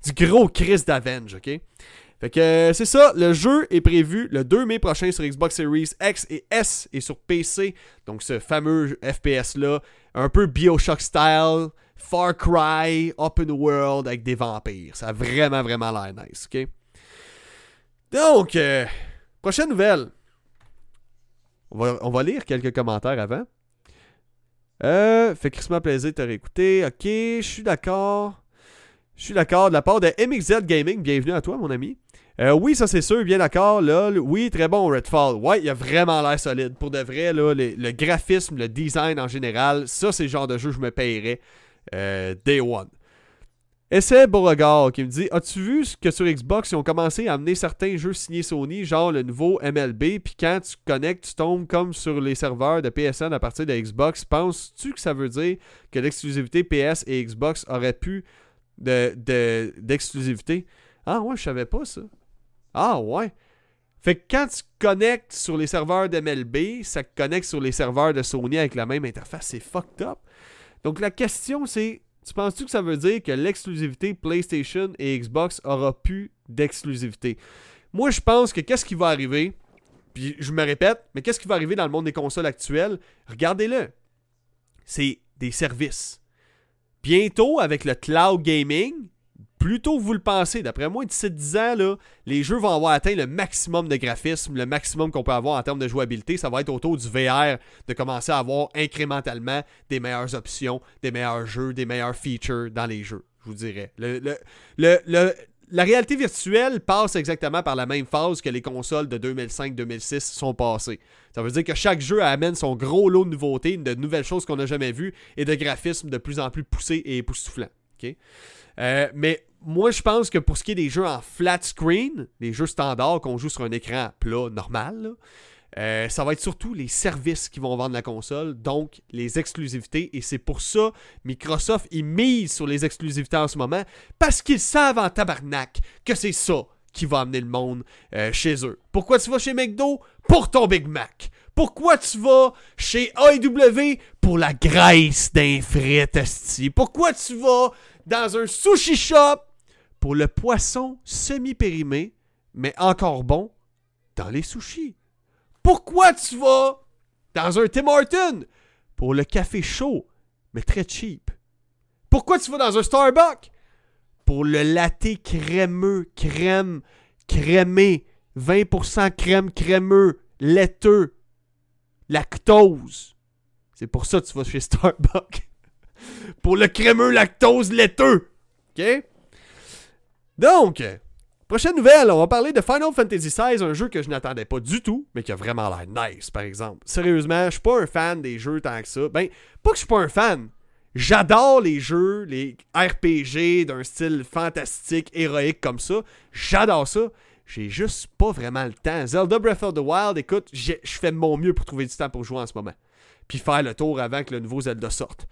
Du gros Chris d'Avenge, ok? Fait que euh, c'est ça, le jeu est prévu le 2 mai prochain sur Xbox Series X et S et sur PC. Donc ce fameux FPS là, un peu BioShock style, Far Cry, open world avec des vampires. Ça a vraiment vraiment l'air nice, ok? Donc, euh, prochaine nouvelle. On va, on va lire quelques commentaires avant. Euh, fait Christmas plaisir de te réécouter. Ok, je suis d'accord. Je suis d'accord. De la part de MXZ Gaming, bienvenue à toi, mon ami. Euh, oui, ça c'est sûr, bien d'accord. Là, oui, très bon Redfall. Ouais, il a vraiment l'air solide. Pour de vrai, là, le, graphisme, le design en général, ça c'est le genre de jeu que je me payerais euh, day one. Essai Beauregard qui me dit As-tu vu que sur Xbox, ils ont commencé à amener certains jeux signés Sony, genre le nouveau MLB, puis quand tu connectes, tu tombes comme sur les serveurs de PSN à partir de Xbox. Penses-tu que ça veut dire que l'exclusivité PS et Xbox aurait pu d'exclusivité de, Ah ouais, je savais pas ça. Ah ouais. Fait que quand tu connectes sur les serveurs de MLB, ça connecte sur les serveurs de Sony avec la même interface. C'est fucked up. Donc la question c'est tu penses-tu que ça veut dire que l'exclusivité PlayStation et Xbox aura plus d'exclusivité? Moi, je pense que qu'est-ce qui va arriver, puis je me répète, mais qu'est-ce qui va arriver dans le monde des consoles actuelles? Regardez-le. C'est des services. Bientôt, avec le cloud gaming, plus tôt que vous le pensez. D'après moi, d'ici 10 ans, là, les jeux vont avoir atteint le maximum de graphisme, le maximum qu'on peut avoir en termes de jouabilité. Ça va être autour du VR de commencer à avoir incrémentalement des meilleures options, des meilleurs jeux, des meilleurs features dans les jeux, je vous dirais. La réalité virtuelle passe exactement par la même phase que les consoles de 2005-2006 sont passées. Ça veut dire que chaque jeu amène son gros lot de nouveautés, de nouvelles choses qu'on n'a jamais vues et de graphismes de plus en plus poussés et époustouflants. Euh, mais moi, je pense que pour ce qui est des jeux en flat screen, les jeux standards qu'on joue sur un écran plat normal, euh, ça va être surtout les services qui vont vendre la console, donc les exclusivités. Et c'est pour ça Microsoft ils mise sur les exclusivités en ce moment, parce qu'ils savent en tabarnak que c'est ça qui va amener le monde euh, chez eux. Pourquoi tu vas chez McDo? Pour ton Big Mac. Pourquoi tu vas chez AEW Pour la graisse d'un frites, Pourquoi tu vas dans un sushi shop Pour le poisson semi-périmé, mais encore bon, dans les sushis. Pourquoi tu vas dans un Tim Horton pour le café chaud, mais très cheap? Pourquoi tu vas dans un Starbucks pour le latte crémeux, crème, crémé, 20% crème crémeux, laiteux, lactose? C'est pour ça que tu vas chez Starbucks. pour le crémeux, lactose, laiteux. OK? Donc, Prochaine nouvelle, on va parler de Final Fantasy XVI, un jeu que je n'attendais pas du tout, mais qui a vraiment l'air nice, par exemple. Sérieusement, je suis pas un fan des jeux tant que ça. Ben, pas que je suis pas un fan. J'adore les jeux, les RPG d'un style fantastique, héroïque comme ça. J'adore ça. J'ai juste pas vraiment le temps. Zelda Breath of the Wild, écoute, je fais mon mieux pour trouver du temps pour jouer en ce moment. Puis faire le tour avant que le nouveau Zelda sorte.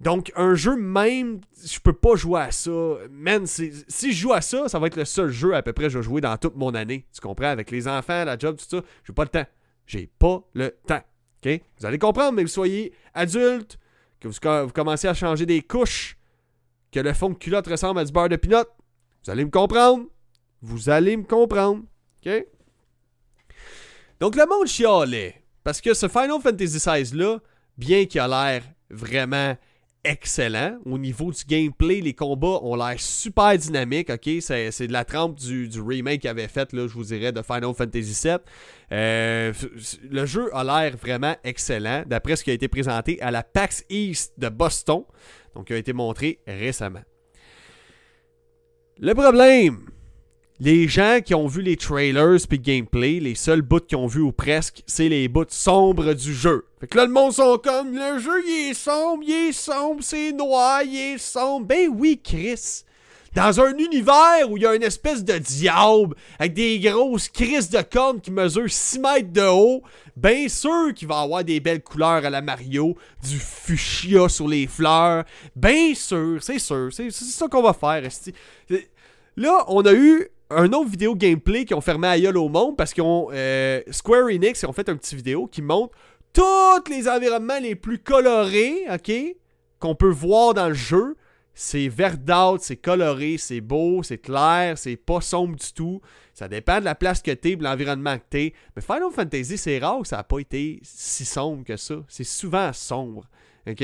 Donc, un jeu même, je peux pas jouer à ça. Man, si je joue à ça, ça va être le seul jeu à peu près que je vais jouer dans toute mon année. Tu comprends? Avec les enfants, la job, tout ça. J'ai pas le temps. J'ai pas le temps. OK? Vous allez comprendre, mais vous soyez adulte, que vous, commencez à changer des couches, que le fond de culotte ressemble à du beurre de pinot. Vous allez me comprendre. Vous allez me comprendre. OK? Donc, le monde chialait. Parce que ce Final Fantasy XVI-là, bien qu'il a l'air vraiment excellent. Au niveau du gameplay, les combats ont l'air super dynamiques. ok? C'est de la trempe du, remake qu'il avait fait, là, je vous dirais, de Final Fantasy VII. Euh, le jeu a l'air vraiment excellent, d'après ce qui a été présenté à la PAX East de Boston, donc qui a été montré récemment. Le problème, les gens qui ont vu les trailers puis gameplay, les seuls bouts qu'ils ont vu ou presque, c'est les bouts sombres du jeu. Fait que là, le monde sont comme, le jeu, il est sombre, il est sombre, c'est noir, il est sombre. Ben oui, Chris. Dans un univers où il y a une espèce de diable avec des grosses crises de cornes qui mesurent 6 mètres de haut, bien sûr qu'il va avoir des belles couleurs à la Mario, du fuchsia sur les fleurs. Bien sûr, c'est sûr, c'est ça qu'on va faire. Là, on a eu un autre vidéo gameplay qui ont fermé à au monde parce qu'on euh, Square Enix ont fait un petit vidéo qui montre tous les environnements les plus colorés, ok, qu'on peut voir dans le jeu. C'est verdâtre, c'est coloré, c'est beau, c'est clair, c'est pas sombre du tout. Ça dépend de la place que t'es, de l'environnement que t'es. Mais Final Fantasy, c'est rare que ça n'a pas été si sombre que ça. C'est souvent sombre, ok?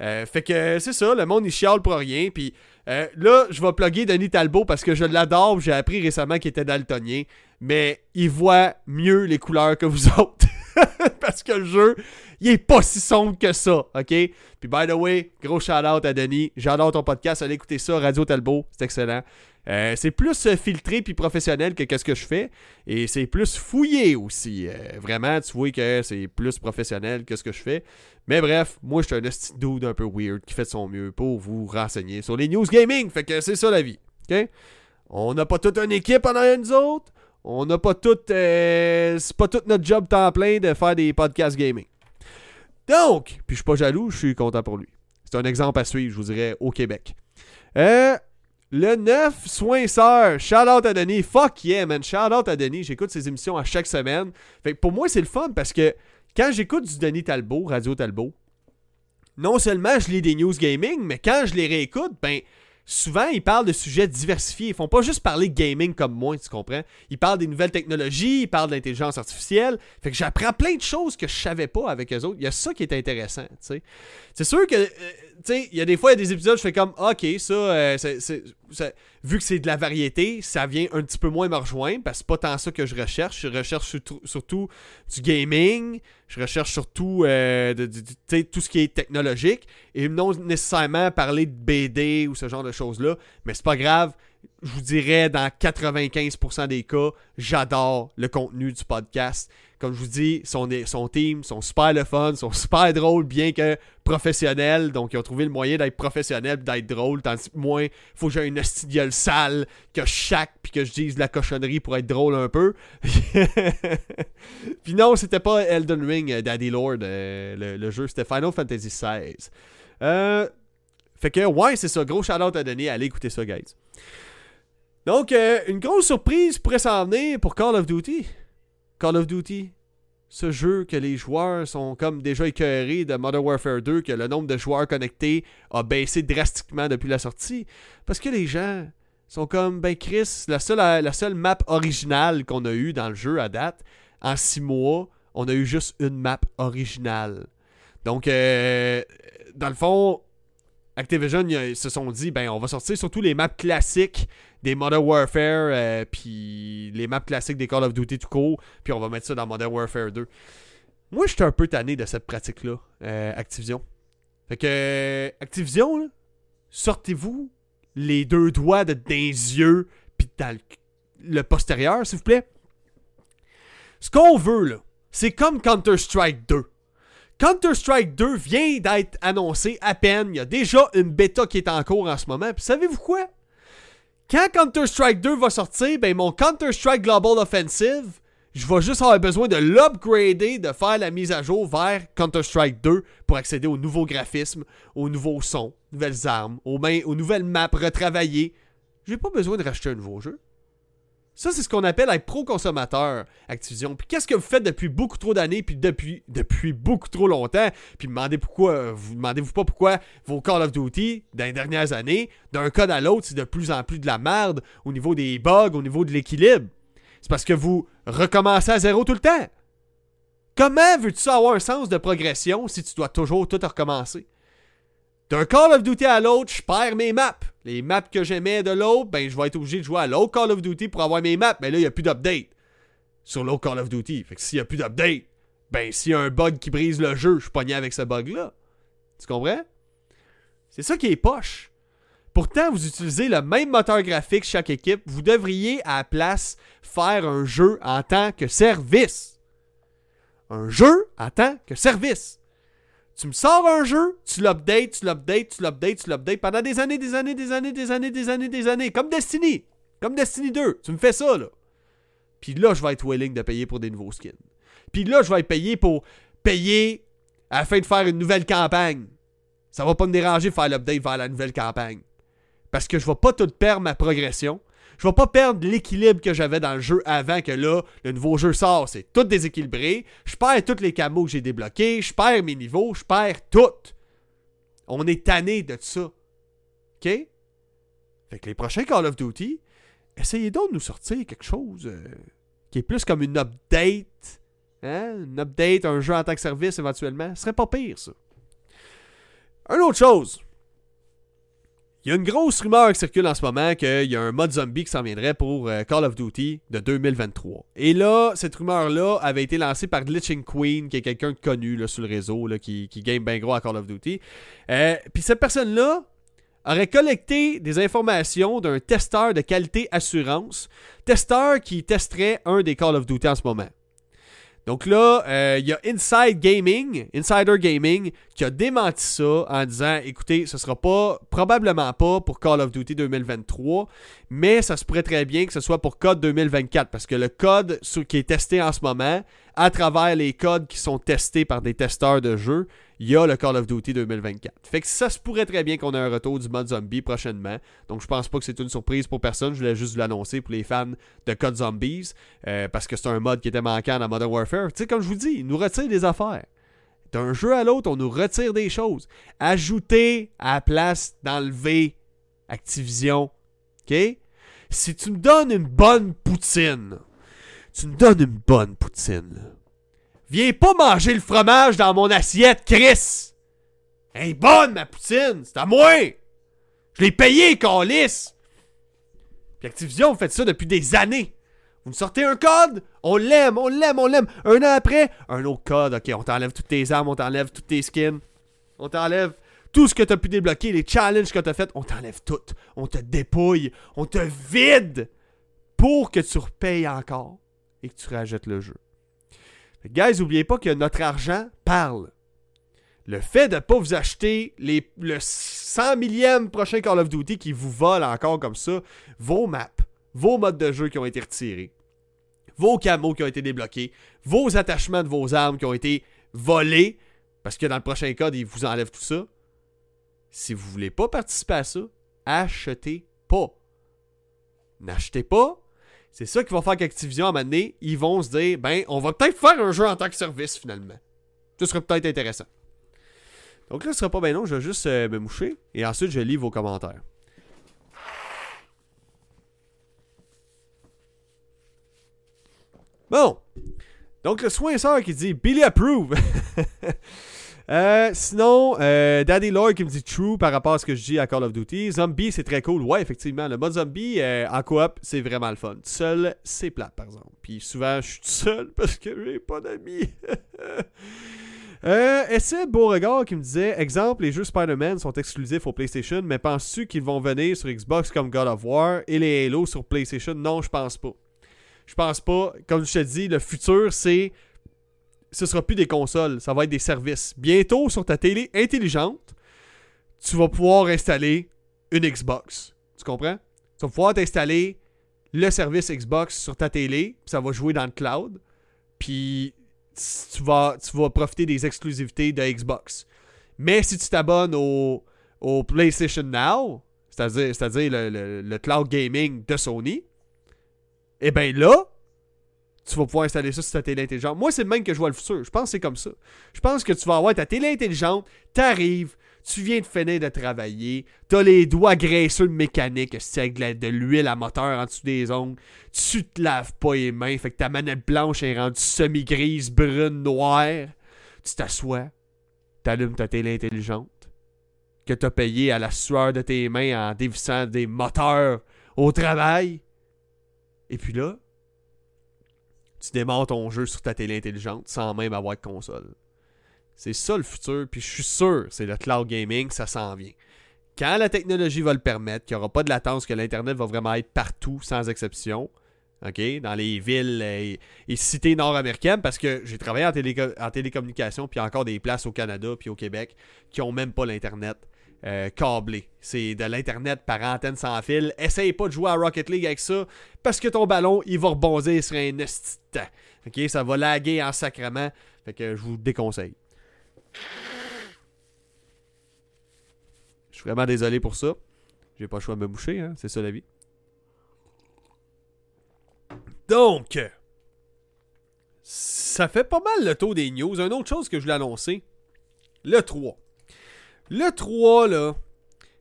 Euh, fait que c'est ça, le monde il chiale pour rien. Puis euh, là, je vais plugger Denis Talbot parce que je l'adore. J'ai appris récemment qu'il était daltonien. Mais il voit mieux les couleurs que vous autres. parce que le jeu, il est pas si sombre que ça, ok? Puis by the way, gros shout out à Denis. J'adore ton podcast. Allez écouter ça, Radio Talbot. C'est excellent. Euh, c'est plus euh, filtré puis professionnel que ce que je fais. Et c'est plus fouillé aussi. Euh, vraiment, tu vois que c'est plus professionnel que ce que je fais. Mais bref, moi, je suis un petit dude un peu weird qui fait de son mieux pour vous renseigner sur les news gaming. Fait que c'est ça la vie. OK? On n'a pas toute une équipe en arrière nous autres. On n'a pas tout. c'est pas tout notre job temps plein de faire des podcasts gaming. Donc, puis je suis pas jaloux, je suis content pour lui. C'est un exemple à suivre, je vous dirais, au Québec. Euh, le 9, soins sœurs. Shout out à Denis. Fuck yeah, man. Shout out à Denis. J'écoute ses émissions à chaque semaine. Fait pour moi, c'est le fun parce que quand j'écoute du Denis Talbot, Radio Talbot, non seulement je lis des news gaming, mais quand je les réécoute, ben souvent, ils parlent de sujets diversifiés. Ils font pas juste parler gaming comme moi, tu comprends? Ils parlent des nouvelles technologies, ils parlent d'intelligence artificielle. Fait que j'apprends plein de choses que je savais pas avec eux autres. Il y a ça qui est intéressant, tu sais. C'est sûr que, euh, sais, il y a des fois, il y a des épisodes, je fais comme, ok, ça, euh, c'est vu que c'est de la variété, ça vient un petit peu moins me rejoindre parce que c'est pas tant ça que je recherche. Je recherche surtout, du gaming, je recherche surtout euh, tout ce qui est technologique et non nécessairement parler de BD ou ce genre de choses-là. Mais c'est pas grave, je vous dirais dans 95% des cas, j'adore le contenu du podcast. Comme je vous dis, son, son team sont super le fun, sont super drôles, bien que professionnels. Donc, ils ont trouvé le moyen d'être professionnels d'être drôle. Tandis que moi, il faut que j'ai une studiole sale, que je chaque, puis que je dise de la cochonnerie pour être drôle un peu. puis non, c'était pas Elden Ring, euh, Daddy Lord, euh, le, le, jeu, c'était Final Fantasy XVI. Euh, fait que, ouais, c'est ça. Gros shout-out à donner. Allez écouter ça, guys. Donc, euh, une grosse surprise pourrait s'en venir pour Call of Duty. Call of Duty, ce jeu que les joueurs sont comme déjà écœurés de Modern Warfare 2, que le nombre de joueurs connectés a baissé drastiquement depuis la sortie. Parce que les gens sont comme, ben Chris, la seule, la seule map originale qu'on a eue dans le jeu à date, en six mois, on a eu juste une map originale. Donc, euh, dans le fond, Activision ils se sont dit ben on va sortir surtout les maps classiques des Modern Warfare euh, puis les maps classiques des Call of Duty tout court puis on va mettre ça dans Modern Warfare 2. Moi j'étais un peu tanné de cette pratique là Activision. Fait que Activision sortez-vous les deux doigts de, des yeux puis dans le, postérieur s'il vous plaît. Ce qu'on veut là, c'est comme Counter-Strike 2. Counter-Strike 2 vient d'être annoncé à peine. Il y a déjà une bêta qui est en cours en ce moment. Puis savez-vous quoi? Quand Counter-Strike 2 va sortir, ben mon Counter-Strike Global Offensive, je vais juste avoir besoin de l'upgrader, de faire la mise à jour vers Counter-Strike 2 pour accéder aux nouveaux graphismes, aux nouveaux sons, nouvelles armes, aux, aux nouvelles maps retravaillées. J'ai pas besoin de racheter un nouveau jeu. Ça, c'est ce qu'on appelle être pro-consommateur, Activision. Puis qu'est-ce que vous faites depuis beaucoup trop d'années, puis depuis, depuis beaucoup trop longtemps, puis demandez pourquoi, vous demandez-vous pas pourquoi vos Call of Duty, dans les dernières années, d'un code à l'autre, c'est de plus en plus de la merde au niveau des bugs, au niveau de l'équilibre. C'est parce que vous recommencez à zéro tout le temps. Comment veux-tu avoir un sens de progression si tu dois toujours tout recommencer? D'un Call of Duty à l'autre, je perds mes maps. Les maps que j'aimais de l'autre, ben je vais être obligé de jouer à l'autre Call of Duty pour avoir mes maps. Mais là, il n'y a plus d'update sur l'autre Call of Duty. Fait que s'il n'y a plus d'update, ben s'il y a un bug qui brise le jeu, je suis pogné avec ce bug-là. Tu comprends? C'est ça qui est poche. Pourtant, vous utilisez le même moteur graphique chaque équipe. Vous devriez à la place faire un jeu en tant que service. Un jeu en tant que service. Tu me sors un jeu, tu l'updates, tu l'updates, tu l'updates, tu l'updates pendant des années, des années, des années, des années, des années, des années. Comme Destiny. Comme Destiny 2. Tu me fais ça, là. Puis là, je vais être willing de payer pour des nouveaux skins. Puis là, je vais être payé pour payer afin de faire une nouvelle campagne. Ça va pas me déranger de faire l'update vers la nouvelle campagne. Parce que je vais pas tout perdre ma progression. Je vais pas perdre l'équilibre que j'avais dans le jeu avant que là, le nouveau jeu sort. C'est tout déséquilibré. Je perds tous les camos que j'ai débloqués. Je perds mes niveaux. Je perds tout. On est tanné de ça. OK? Fait que les prochains Call of Duty, essayez donc de nous sortir quelque chose euh, qui est plus comme une update. Hein? Une update, un jeu en tant que service éventuellement. Ce serait pas pire, ça. Une autre chose. Il y a une grosse rumeur qui circule en ce moment qu'il y a un mode zombie qui s'en viendrait pour euh, Call of Duty de 2023. Et là, cette rumeur-là avait été lancée par Glitching Queen, qui est quelqu'un de connu sur le réseau, qui, qui game bien gros à Call of Duty. Euh, Puis cette personne-là aurait collecté des informations d'un testeur de qualité assurance, testeur qui testerait un des Call of Duty en ce moment. Donc là, euh, il y a Insider Gaming, qui a démenti ça en disant écoutez, ce sera pas, probablement pas pour Call of Duty 2023, mais ça se pourrait très bien que ce soit pour Code 2024, parce que le code qui est testé en ce moment, à travers les codes qui sont testés par des testeurs de jeux, il y a le Call of Duty 2024. Fait que ça se pourrait très bien qu'on ait un retour du mode zombie prochainement. Donc je pense pas que c'est une surprise pour personne. Je voulais juste l'annoncer pour les fans de Code Zombies. Euh, parce que c'est un mode qui était manquant dans Modern Warfare. Tu sais, comme je vous dis, il nous retire des affaires. D'un jeu à l'autre, on nous retire des choses. Ajouter à la place d'enlever Activision. OK? Si tu me donnes une bonne poutine, tu me donnes une bonne poutine. Viens pas manger le fromage dans mon assiette, Chris! Elle est bonne, ma poutine! C'est à moi! Je l'ai payé, Calis! Puis Activision, vous faites ça depuis des années. Vous me sortez un code, on l'aime, on l'aime, on l'aime. Un an après, un autre code, ok, on t'enlève toutes tes armes, on t'enlève toutes tes skins. On t'enlève Tout ce que tu as pu débloquer, les challenges que tu as fait, on t'enlève tout. On te dépouille, on te vide pour que tu repayes encore et que tu rajoutes le jeu. Guys, n'oubliez pas que notre argent parle. Le fait de ne pas vous acheter les, le 100 millième prochain Call of Duty qui vous vole encore comme ça, vos maps, vos modes de jeu qui ont été retirés, vos camos qui ont été débloqués, vos attachements de vos armes qui ont été volés, parce que dans le prochain code, ils vous enlèvent tout ça. Si vous voulez pas participer à ça, achetez pas. N'achetez pas. C'est ça qui va faire qu'Activision, à un moment donné, ils vont se dire, ben, on va peut-être faire un jeu en tant que service, finalement. Ce serait peut-être intéressant. Donc là, ce sera pas bien long, je vais juste euh, me moucher, et ensuite, je lis vos commentaires. Bon. Donc, le soin sœur qui dit Billy approve. Euh, sinon, euh, Daddy Lloyd qui me dit true par rapport à ce que je dis à Call of Duty. Zombie, c'est très cool. Ouais, effectivement. Le mode zombie euh, en coop, c'est vraiment le fun. Seul, c'est plat, par exemple. Puis souvent, je suis tout seul parce que j'ai pas d'amis. euh, et c'est Beauregard qui me disait Exemple, les jeux Spider-Man sont exclusifs au PlayStation, mais penses-tu qu'ils vont venir sur Xbox comme God of War et les Halo sur PlayStation? Non, je pense pas. Je pense pas. Comme je te dis, le futur, c'est ce sera plus des consoles, ça va être des services. Bientôt, sur ta télé intelligente, tu vas pouvoir installer une Xbox. Tu comprends? Tu vas pouvoir t'installer le service Xbox sur ta télé, ça va jouer dans le cloud, puis tu vas, profiter des exclusivités de Xbox. Mais si tu t'abonnes au, PlayStation Now, c'est-à-dire, c'est-à-dire le, le, cloud gaming de Sony, eh bien là, tu vas pouvoir installer ça sur ta télé intelligente. Moi, c'est le même que je vois le futur. Je pense que c'est comme ça. Je pense que tu vas avoir ta télé intelligente, t'arrives, tu viens de finir de travailler, t'as les doigts graisseux de mécanique, avec de l'huile à moteur en dessous des ongles, tu te laves pas les mains, fait que ta manette blanche est rendue semi-grise, brune, noire. Tu t'assois, t'allumes ta télé intelligente, que t'as payé à la sueur de tes mains en dévissant des moteurs au travail. Et puis là, tu démarres ton jeu sur ta télé intelligente sans même avoir de console. C'est ça le futur, puis je suis sûr, c'est le cloud gaming, ça s'en vient. Quand la technologie va le permettre, qu'il n'y aura pas de latence, que l'Internet va vraiment être partout, sans exception, OK, dans les villes et, cités nord-américaines, parce que j'ai travaillé en, en télécommunication, puis encore des places au Canada, puis au Québec, qui n'ont même pas l'Internet. Euh, câblé. C'est de l'Internet par antenne sans fil. Essaye pas de jouer à Rocket League avec ça parce que ton ballon, il va rebondir sur un instant. Ok, ça va laguer en sacrement. Fait que je vous déconseille. Je suis vraiment désolé pour ça. J'ai pas le choix de me boucher, hein? c'est ça la vie. Donc, ça fait pas mal le tour des news. Une autre chose que je voulais annoncer, le 3. Le 3, là,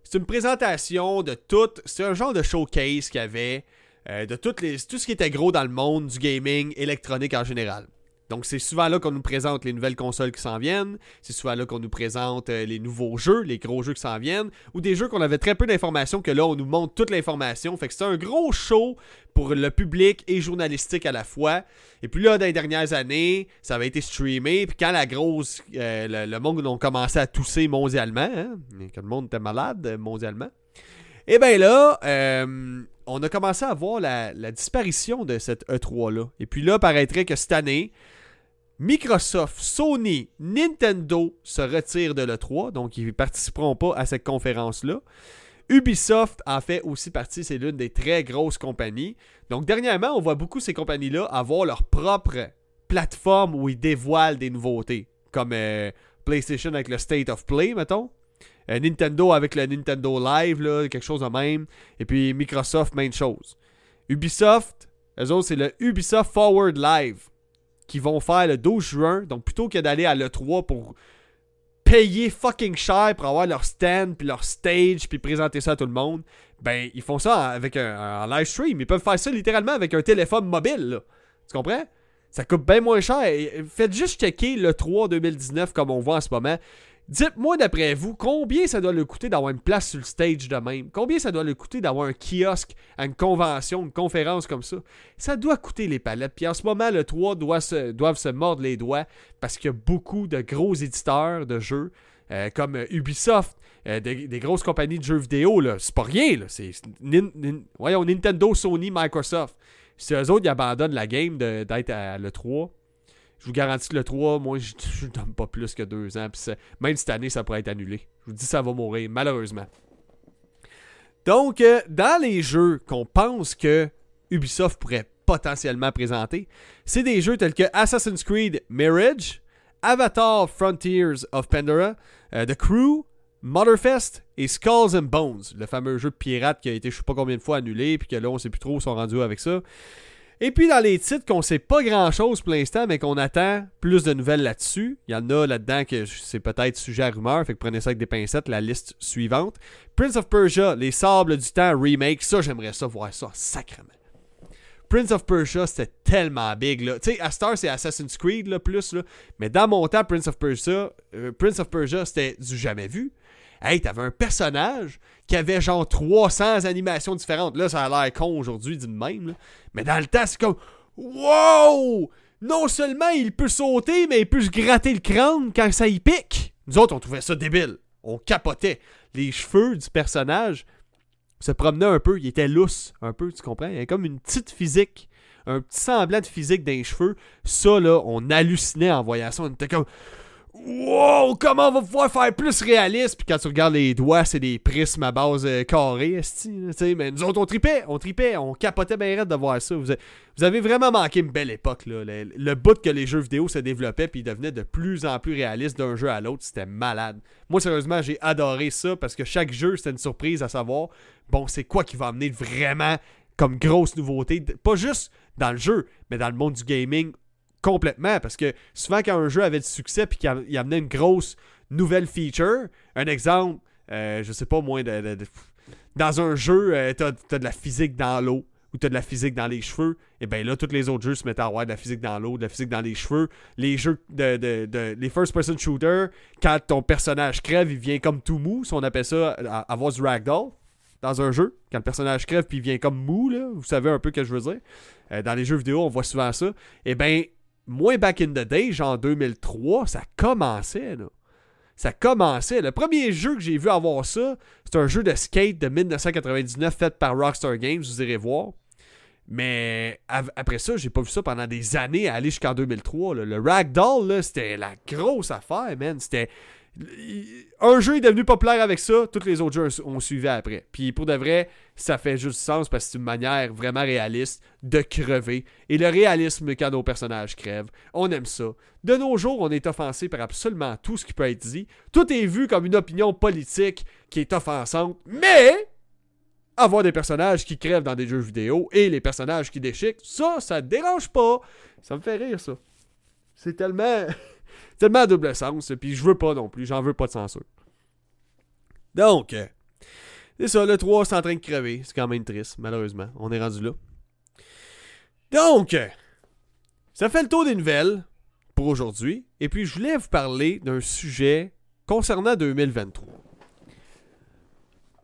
c'est une présentation de tout. C'est un genre de showcase qu'il y avait euh, de tout ce qui était gros dans le monde du gaming électronique en général. Donc, c'est souvent là qu'on nous présente les nouvelles consoles qui s'en viennent. C'est souvent là qu'on nous présente euh, les nouveaux jeux, les gros jeux qui s'en viennent. Ou des jeux qu'on avait très peu d'informations, que là, on nous montre toute l'information. Fait que c'est un gros show pour le public et journalistique à la fois. Et puis là, dans les dernières années, ça avait été streamé. Puis quand la grosse. Euh, le, monde a commencé à tousser mondialement, hein, quand le monde était malade euh, mondialement. Et bien là, on a commencé à voir la, la disparition de cette E3-là. Et puis là, paraîtrait que cette année, Microsoft, Sony, Nintendo se retirent de l'E3, donc ils ne participeront pas à cette conférence-là. Ubisoft en fait aussi partie, c'est l'une des très grosses compagnies. Donc dernièrement, on voit beaucoup ces compagnies-là avoir leur propre plateforme où ils dévoilent des nouveautés, comme euh, PlayStation avec le State of Play, mettons. Euh, Nintendo avec le Nintendo Live, quelque chose de même. Et puis Microsoft, même chose. Ubisoft, eux autres, c'est le Ubisoft Forward Live qui vont faire le 12 juin. Donc plutôt que d'aller à l'E3 pour payer fucking cher pour avoir leur stand, puis leur stage, puis présenter ça à tout le monde, ben ils font ça avec un, live stream. Ils peuvent faire ça littéralement avec un téléphone mobile. Tu comprends? Ça coûte bien moins cher. Faites juste checker le 3 2019 comme on voit en ce moment. Dites-moi d'après vous, combien ça doit le coûter d'avoir une place sur le stage de même? Combien ça doit le coûter d'avoir un kiosque à une convention, une conférence comme ça? Ça doit coûter les palettes. Puis en ce moment, le 3 doit se, doivent se mordre les doigts parce qu'il y a beaucoup de gros éditeurs de jeux euh, comme euh, Ubisoft, euh, des, grosses compagnies de jeux vidéo, c'est pas rien. C'est Nintendo, Sony, Microsoft. Si eux autres, abandonnent la game d'être à l'E3, je vous garantis que le 3, moi, je ne donne pas plus que deux ans. Puis même cette année, ça pourrait être annulé. Je vous dis, ça va mourir, malheureusement. Donc, euh, dans les jeux qu'on pense que Ubisoft pourrait potentiellement présenter, c'est des jeux tels que Assassin's Creed Mirage, Avatar Frontiers of Pandora, euh, The Crew, Motherfest et Skulls and Bones, le fameux jeu de pirate qui a été je sais pas combien de fois annulé, puis que là on sait plus trop où sont rendus avec ça. Et puis dans les titres qu'on sait pas grand chose pour l'instant, mais qu'on attend plus de nouvelles là-dessus. Il y en a là-dedans que c'est peut-être sujet à rumeur, fait que prenez ça avec des pincettes, la liste suivante. Prince of Persia, Les Sables du Temps remake, ça j'aimerais ça voir ça sacrément. Prince of Persia, c'était tellement big, là. Tu sais, à Star, c'est Assassin's Creed, là, plus, là. Mais dans mon temps, Prince of Persia, euh, Prince of Persia, c'était du jamais vu. Hey, t'avais un personnage qui avait genre 300 animations différentes. Là, ça a l'air con aujourd'hui, dit de même. Mais dans le temps, c'est comme... Wow! Non seulement il peut sauter, mais il peut se gratter le crâne quand ça y pique. Nous autres, on trouvait ça débile. On capotait. Les cheveux du personnage se promenait un peu, il était lousse un peu, tu comprends? Il y avait comme une petite physique, un petit semblant de physique dans les cheveux. Ça, là, on hallucinait en voyant ça. On était comme Wow, comment on va pouvoir faire plus réaliste? Puis quand tu regardes les doigts, c'est des prismes à base euh, carrée. Mais nous autres, on tripait, on tripait, on capotait bien raide de voir ça. Vous, avez vraiment manqué une belle époque, là. Le, le bout que les jeux vidéo se développaient, puis ils devenaient de plus en plus réalistes d'un jeu à l'autre, c'était malade. Moi, sérieusement, j'ai adoré ça parce que chaque jeu, c'était une surprise à savoir, bon, c'est quoi qui va amener vraiment comme grosse nouveauté, pas juste dans le jeu, mais dans le monde du gaming complètement. Parce que souvent, quand un jeu avait du succès puis qu'il am- il amenait une grosse nouvelle feature, un exemple, euh, je sais pas moi, de, dans un jeu, euh, t'as as de la physique dans l'eau ou t'as de la physique dans les cheveux, et bien là, tous les autres jeux se mettaient à avoir de la physique dans l'eau, de la physique dans les cheveux. Les jeux de, de, de- les first-person shooters, quand ton personnage crève, il vient comme tout mou, si on appelle ça avoir du ragdoll dans un jeu. Quand le personnage crève puis il vient comme mou, là, vous savez un peu ce que je veux dire. Euh, dans les jeux vidéo, on voit souvent ça. Et ben, moi, back in the day, genre 2003, ça commençait, là. Ça commençait. Le premier jeu que j'ai vu avoir ça, c'est un jeu de skate de 1999 fait par Rockstar Games, vous irez voir. Mais après ça, j'ai pas vu ça pendant des années aller jusqu'en 2003. là. Le Ragdoll, c'était la grosse affaire, man. C'était. Un jeu est devenu populaire avec ça, tous les autres jeux ont suivi après. Puis pour de vrai, ça fait juste sens parce que c'est une manière vraiment réaliste de crever. Et le réalisme quand nos personnages crèvent, on aime ça. De nos jours, on est offensé par absolument tout ce qui peut être dit. Tout est vu comme une opinion politique qui est offensante, mais avoir des personnages qui crèvent dans des jeux vidéo et les personnages qui déchiquent, ça, ça dérange pas. Ça me fait rire, ça. C'est tellement. Tellement à double sens, puis je veux pas non plus, j'en veux pas de censure. Donc, euh, c'est ça, le 3 c'est en train de crever, c'est quand même triste, malheureusement, on est rendu là. Donc, euh, ça fait le tour des nouvelles pour aujourd'hui, et puis je voulais vous parler d'un sujet concernant 2023.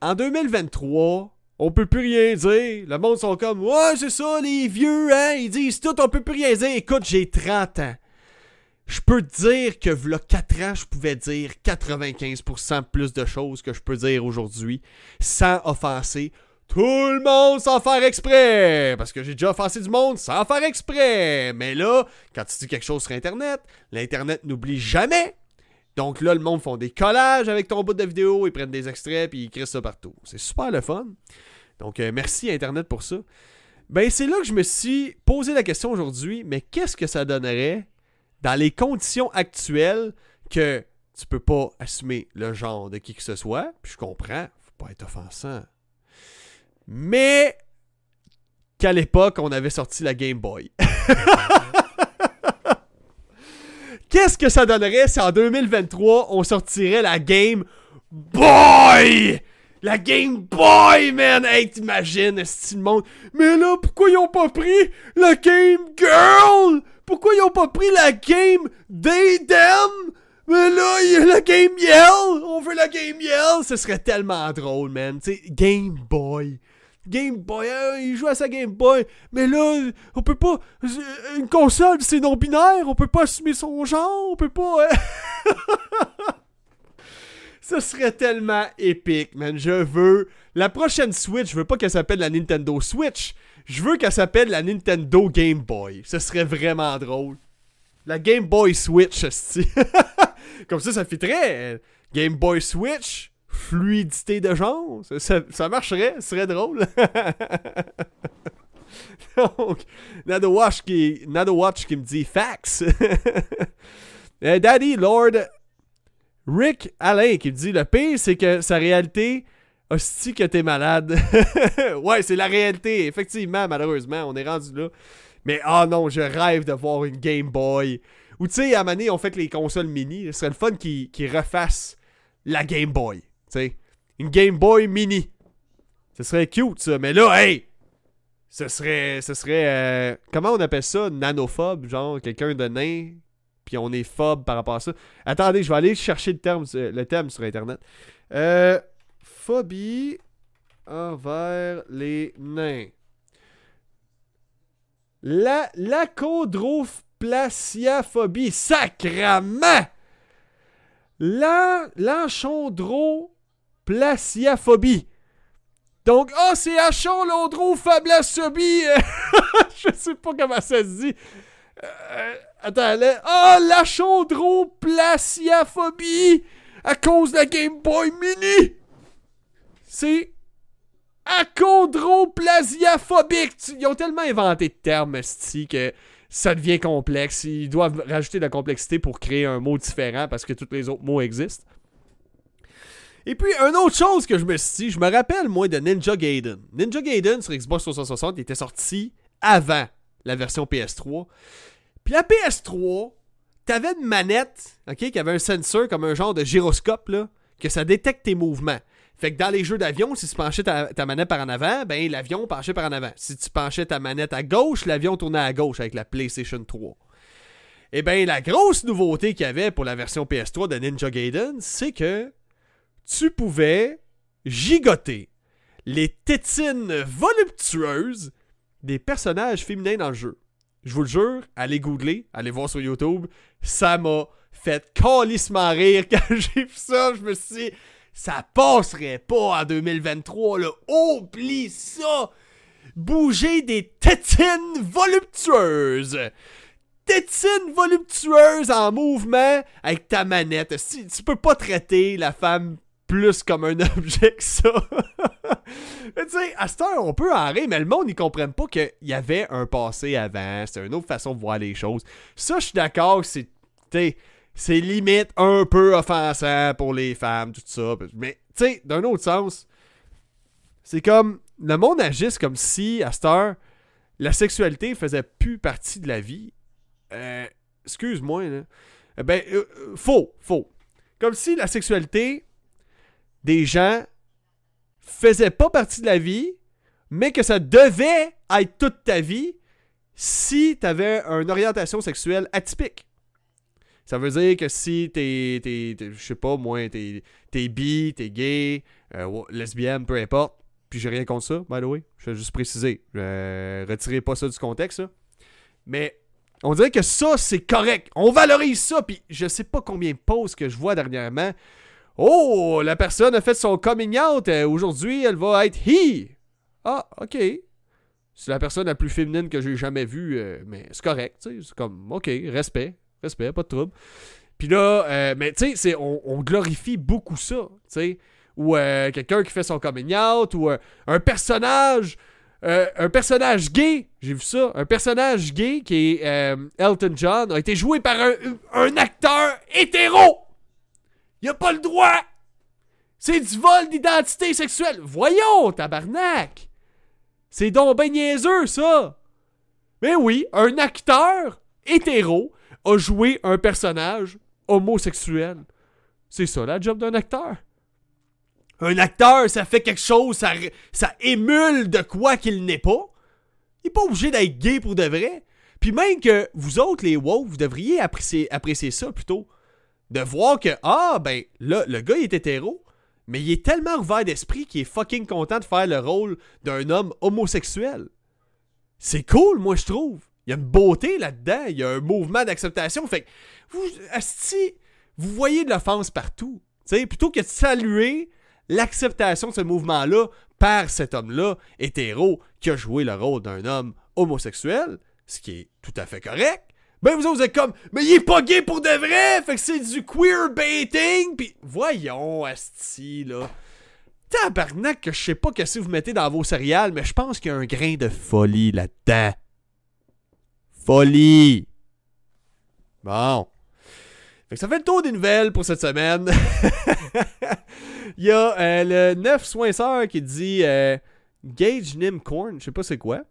En 2023, on peut plus rien dire. Le monde sont comme Ouais, c'est ça, les vieux, hein, ils disent tout, on peut plus rien dire. Écoute, j'ai 30 ans. Je peux te dire que v'là 4 ans, je pouvais dire 95% plus de choses que je peux dire aujourd'hui sans offenser tout le monde sans faire exprès. Parce que j'ai déjà offensé du monde sans faire exprès. Mais là, quand tu dis quelque chose sur Internet, l'Internet n'oublie jamais. Donc là, le monde font des collages avec ton bout de vidéo, ils prennent des extraits puis ils crient ça partout. C'est super le fun. Donc euh, merci Internet pour ça. Ben c'est là que je me suis posé la question aujourd'hui, mais qu'est-ce que ça donnerait dans les conditions actuelles que tu peux pas assumer le genre de qui que ce soit, puis je comprends, faut pas être offensant. Mais qu'à l'époque, on avait sorti la Game Boy. Qu'est-ce que ça donnerait si en 2023, on sortirait la Game Boy? La Game Boy, man! Hey, t'imagines, est le monde... Mais là, pourquoi ils ont pas pris la Game Girl? Pourquoi ils ont pas pris la Game They Them? Mais là, la Game Yell! On veut la Game Yell! Ce serait tellement drôle, man. Tu sais, Game Boy. Game Boy, hein, il joue à sa Game Boy. Mais là, on peut pas. Une console, c'est non-binaire. On peut pas assumer son genre. On peut pas. hein. Ce serait tellement épique, man. Je veux. La prochaine Switch, je veux pas qu'elle s'appelle la Nintendo Switch. Je veux qu'elle s'appelle la Nintendo Game Boy. Ce serait vraiment drôle. La Game Boy Switch. Comme ça, ça très Game Boy Switch, fluidité de genre. Ça, marcherait, ce serait drôle. Donc, Nado Watch qui, qui me dit fax. Eh, Daddy Lord Rick Alain qui dit le pire, c'est que sa réalité. Hostie que t'es malade. ouais, c'est la réalité. Effectivement, malheureusement, on est rendu là. Mais oh non, je rêve de voir une Game Boy. Ou tu sais, à Mané, on fait les consoles mini. Ce serait le fun qu'ils refassent la Game Boy. Tu sais, une Game Boy mini. Ce serait cute, ça. Mais là, hey! Ce serait. Ce serait. Euh, comment on appelle ça? Nanophobe, genre quelqu'un de nain? Puis on est phobe par rapport à ça. Attendez, je vais aller chercher le terme, le thème sur internet. Euh, phobie envers les nains. La lacodroplaciaphobie. Sacrament! La. Donc, oh, c'est achondrophobie. Je sais pas comment ça se dit. Euh, attends, là. Oh, l'achondroplaciaphobie à cause de la Game Boy Mini. C'est achondroplasiaphobique. Ils ont tellement inventé de termes, sti, que ça devient complexe. Ils doivent rajouter de la complexité pour créer un mot différent parce que tous les autres mots existent. Et puis, une autre chose que je me suis dit, je me rappelle, moi, de Ninja Gaiden. Ninja Gaiden sur Xbox 360 était sorti avant la version PS3. Puis la PS3, t'avais une manette, ok, qui avait un sensor comme un genre de gyroscope, là, que ça détecte tes mouvements. Fait que dans les jeux d'avion, si tu penchais ta, manette par en avant, ben l'avion penchait par en avant. Si tu penchais ta manette à gauche, l'avion tournait à gauche avec la PlayStation 3. Et eh ben la grosse nouveauté qu'il y avait pour la version PS3 de Ninja Gaiden, c'est que tu pouvais gigoter les tétines voluptueuses des personnages féminins dans le jeu. Je vous le jure, allez googler, allez voir sur YouTube. Ça m'a fait calissement rire quand j'ai vu ça. Je me suis dit, ça passerait pas en 2023, là. Oublie ça! Bouger des tétines voluptueuses! Tétines voluptueuses en mouvement avec ta manette. Tu peux pas traiter la femme plus comme un objet que ça. tu sais, à cette heure, on peut rire, mais le monde, ils comprennent pas qu'il y avait un passé avant. C'est une autre façon de voir les choses. Ça, je suis d'accord, c'est. C'est limite un peu offensant pour les femmes, tout ça. Mais, tu sais, d'un autre sens, c'est comme. Le monde agisse comme si, à cette heure, la sexualité faisait plus partie de la vie. Euh, excuse-moi, là. Eh ben, euh, euh, faux, faux. Comme si la sexualité des gens faisait pas partie de la vie, mais que ça devait être toute ta vie si tu avais une orientation sexuelle atypique. Ça veut dire que si t'es, t'es, je sais pas, moi, t'es, t'es bi, t'es gay, euh, lesbienne, peu importe, puis j'ai rien contre ça, by the way, je vais juste préciser, euh, retirez pas ça du contexte, mais on dirait que ça, c'est correct, on valorise ça, puis je sais pas combien de pauses que je vois dernièrement Oh, la personne a fait son coming out. Euh, aujourd'hui, elle va être he. Ah, ok. C'est la personne la plus féminine que j'ai jamais vue, euh, mais c'est correct. C'est comme, ok, respect, respect, pas de trouble. Puis là, euh, mais tu sais, on, glorifie beaucoup ça. Tu ou quelqu'un qui fait son coming out, ou un personnage. un personnage gay, j'ai vu ça, un personnage gay qui est Elton John, a été joué par un acteur hétéro. Il a pas le droit! C'est du vol d'identité sexuelle! Voyons, tabarnak! C'est donc ben niaiseux, ça! Mais oui, un acteur hétéro a joué un personnage homosexuel. C'est ça la job d'un acteur. Un acteur, ça fait quelque chose, ça, émule de quoi qu'il n'est pas. Il n'est pas obligé d'être gay pour de vrai. Puis même que vous autres, les woke, vous devriez apprécier ça plutôt de voir que, ah, ben, là, le gars, il est hétéro, mais il est tellement ouvert d'esprit qu'il est fucking content de faire le rôle d'un homme homosexuel. C'est cool, moi, je trouve. Il y a une beauté là-dedans, il y a un mouvement d'acceptation. Fait que, vous, asti, vous voyez de l'offense partout. sais, plutôt que de saluer l'acceptation de ce mouvement-là par cet homme-là, hétéro, qui a joué le rôle d'un homme homosexuel, ce qui est tout à fait correct, ben vous êtes comme, mais il est pas gay pour de vrai, fait que c'est du queer baiting, pis voyons, asti, là. Tabarnak, que je sais pas qu'est-ce que vous mettez dans vos céréales, mais je pense qu'il y a un grain de folie là-dedans. Folie! Bon. Fait que ça fait le tour des nouvelles pour cette semaine. Il y a euh, le 9 soinceur qui dit euh, Gage Nimcorn, je sais pas c'est quoi.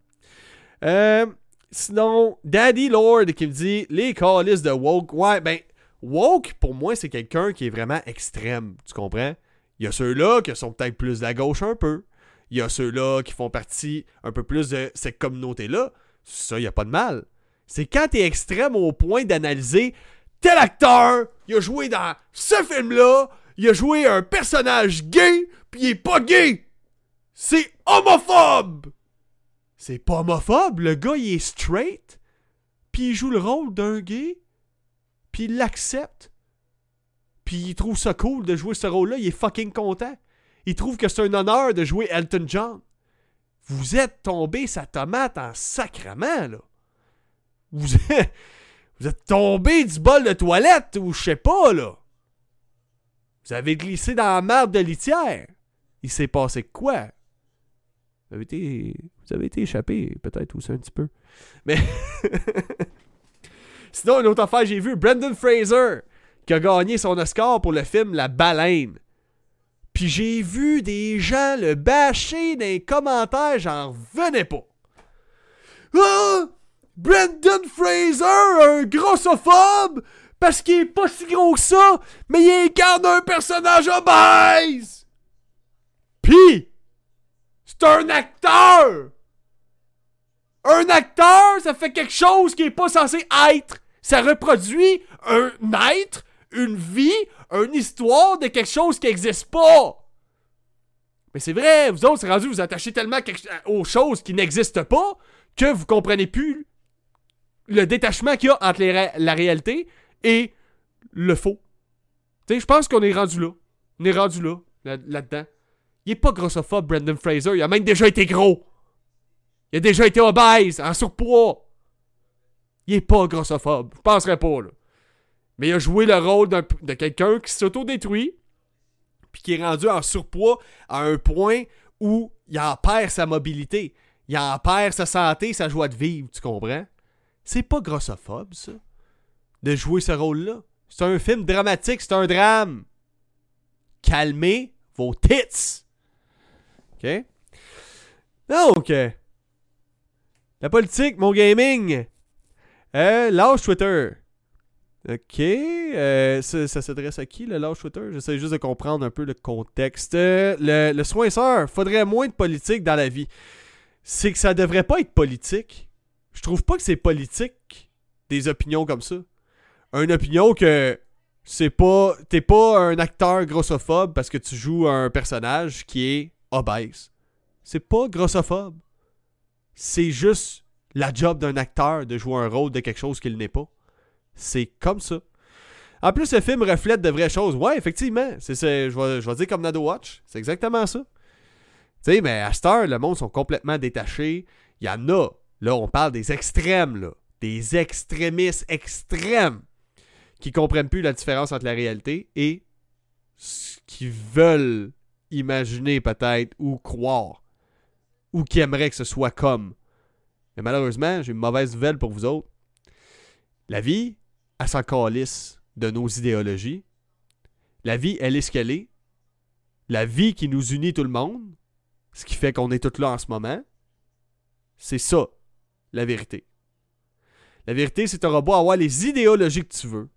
Euh, sinon, Daddy Lord qui me dit les calices de woke. Ouais, ben, woke pour moi c'est quelqu'un qui est vraiment extrême, tu comprends? Il y a ceux-là qui sont peut-être plus de la gauche un peu. Il y a ceux-là qui font partie un peu plus de cette communauté-là. Ça, il n'y a pas de mal. C'est quand t'es extrême au point d'analyser tel acteur, il a joué dans ce film-là, il a joué un personnage gay, puis il est pas gay. C'est homophobe. C'est pas homophobe, le gars il est straight, puis il joue le rôle d'un gay, puis il l'accepte. Puis il trouve ça cool de jouer ce rôle-là, il est fucking content. Il trouve que c'est un honneur de jouer Elton John. Vous êtes tombé sa tomate en sacrement, là. Vous êtes, vous êtes tombé du bol de toilette ou je sais pas, là. Vous avez glissé dans la merde de litière. Il s'est passé quoi? Vous avez été, vous avez été échappé, peut-être aussi un petit peu. Mais. Sinon, une autre affaire, j'ai vu Brendan Fraser qui a gagné son Oscar pour le film La Baleine. Puis j'ai vu des gens le bâcher dans les commentaires, j'en revenais pas. Ah! Brendan Fraser, un grossophobe, parce qu'il est pas si gros que ça, mais il incarne un personnage obèse. Pis, c'est un acteur. Un acteur, ça fait quelque chose qui est pas censé être. Ça reproduit un être, une vie, une histoire de quelque chose qui n'existe pas. Mais c'est vrai, vous autres, c'est rendu, vous attachez tellement aux choses qui n'existent pas que vous comprenez plus le détachement qu'il y a entre la réalité et le faux. Tu sais, je pense qu'on est rendu là. On est rendu là, là-dedans. Il est pas grossophobe, Brendan Fraser. Il a même déjà été gros. Il a déjà été obèse, en surpoids. Il est pas grossophobe. Je penserais pas, là. Mais il a joué le rôle de quelqu'un qui s'auto-détruit, puis qui est rendu en surpoids à un point où il en perd sa mobilité. Il en perd sa santé, sa joie de vivre, tu comprends? C'est pas grossophobe, ça, de jouer ce rôle-là. C'est un film dramatique, c'est un drame. Calmez vos tits. Donc, euh, la politique, mon gaming. Euh, L'âge Twitter. Ok. Euh, ça, s'adresse à qui, le lâche Twitter? J'essaie juste de comprendre un peu le contexte. Le, le soinceur, faudrait moins de politique dans la vie. C'est que ça devrait pas être politique. Je trouve pas que c'est politique des opinions comme ça. Une opinion que c'est pas. T'es pas un acteur grossophobe parce que tu joues un personnage qui est obèse. C'est pas grossophobe. C'est juste la job d'un acteur de jouer un rôle de quelque chose qu'il n'est pas. C'est comme ça. En plus, le film reflète de vraies choses. Ouais, effectivement. C'est, je, vais, je dire comme Nado Watch. C'est exactement ça. Tu sais, mais à Star, le monde sont complètement détachés. Il y en a. Là, on parle des extrêmes, là. Des extrémistes extrêmes qui comprennent plus la différence entre la réalité et ce qu'ils veulent imaginer peut-être ou croire ou qui aimeraient que ce soit comme. Mais malheureusement, j'ai une mauvaise nouvelle pour vous autres. La vie, elle s'en calisse de nos idéologies. La vie, elle est ce qu'elle est. La vie qui nous unit tout le monde, ce qui fait qu'on est tous là en ce moment, c'est ça, la vérité. La vérité, c'est que tu beau avoir les idéologies que tu veux,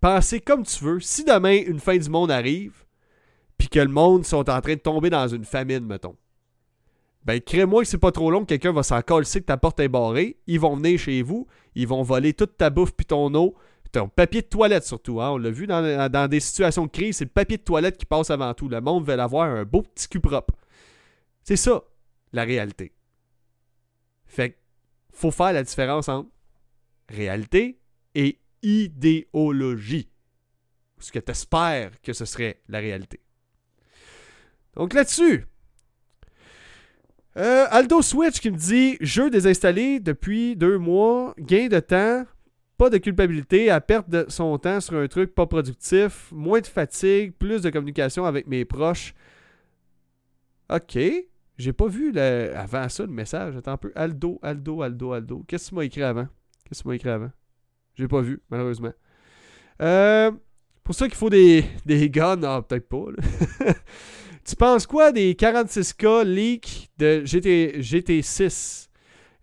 penser comme tu veux. Si demain, une fin du monde arrive, puis que le monde sont en train de tomber dans une famine, mettons, ben crée-moi que c'est pas trop long, quelqu'un va s'en coller que ta porte est barrée, ils vont venir chez vous, ils vont voler toute ta bouffe puis ton eau, ton papier de toilette surtout, hein? on l'a vu dans, des situations de crise, c'est le papier de toilette qui passe avant tout. Le monde veut avoir un beau petit cul propre. C'est ça, la réalité. Fait faut faire la différence entre réalité et idéologie. ce que tu espères que ce serait la réalité. Donc là-dessus, euh, Aldo Switch qui me dit jeu désinstallé depuis deux mois, gain de temps, pas de culpabilité à perdre de son temps sur un truc pas productif, moins de fatigue, plus de communication avec mes proches. Ok. J'ai pas vu avant ça le message. Attends un peu. Aldo, Aldo, Aldo, Aldo. Qu'est-ce que tu m'as écrit avant? Qu'est-ce que tu écrit avant? J'ai pas vu, malheureusement. Euh, pour ça qu'il faut des, des guns. Ah, peut-être pas. tu penses quoi des 46K leaks de GT, GT6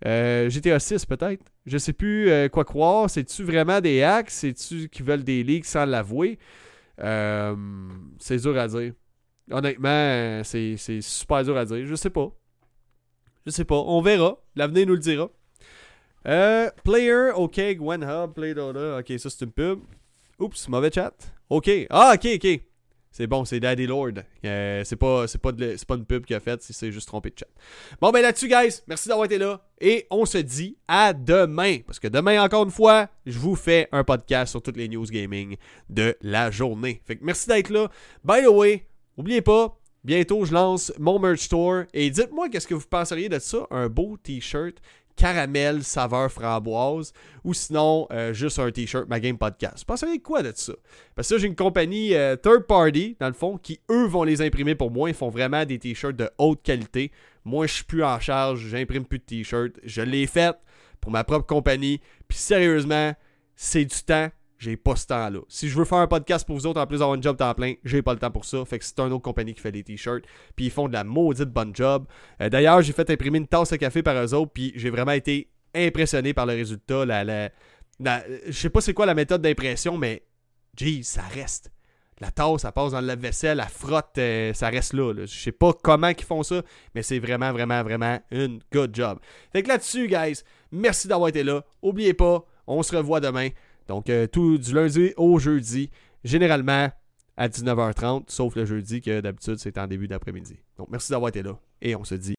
euh, GTA 6 peut-être? Je sais plus euh, quoi croire. C'est-tu vraiment des hacks? C'est-tu qui veulent des leaks sans l'avouer? Euh, c'est dur à dire. Honnêtement, c'est super dur à dire. Je sais pas. Je sais pas. On verra. L'avenir nous le dira. Euh, player, ok, Gwen Hub, Play Dota. Ok, ça c'est une pub. Oups, mauvais chat. Ok. Ah, ok, ok. C'est bon, c'est Daddy Lord. Euh, c'est pas, pas, pas une pub qu'il a faite, c'est juste trompé de chat. Bon, ben là-dessus, guys, merci d'avoir été là. Et on se dit à demain. Parce que demain, encore une fois, je vous fais un podcast sur toutes les news gaming de la journée. Fait que merci d'être là. By the way, N'oubliez pas, bientôt je lance mon merch store et dites-moi qu'est-ce que vous penseriez de ça, un beau t-shirt caramel saveur framboise ou sinon euh, juste un t-shirt Ma Game Podcast. Penseriez quoi de ça? Parce que j'ai une compagnie euh, third party, dans le fond, qui eux vont les imprimer pour moi. Ils font vraiment des t-shirts de haute qualité. Moi, je suis plus en charge, j'imprime plus de t-shirts. Je l'ai fait pour ma propre compagnie. Puis sérieusement, c'est du temps j'ai pas ce temps-là. Si je veux faire un podcast pour vous autres en plus d'avoir un job temps plein, j'ai pas le temps pour ça. Fait que c'est une autre compagnie qui fait des t-shirts. Puis ils font de la maudite bonne job. Euh, d'ailleurs, j'ai fait imprimer une tasse de café par eux autres. Puis j'ai vraiment été impressionné par le résultat. La, la, je sais pas c'est quoi la méthode d'impression, mais jeez, ça reste. La tasse, ça passe dans le vaisselle la frotte, euh, ça reste là, là. Je sais pas comment ils font ça, mais c'est vraiment, vraiment, vraiment une good job. Fait que là-dessus, guys, merci d'avoir été là. Oubliez pas, on se revoit demain. Donc, euh, tout du lundi au jeudi, généralement à 19h30, sauf le jeudi que d'habitude c'est en début d'après-midi. Donc, merci d'avoir été là et on se dit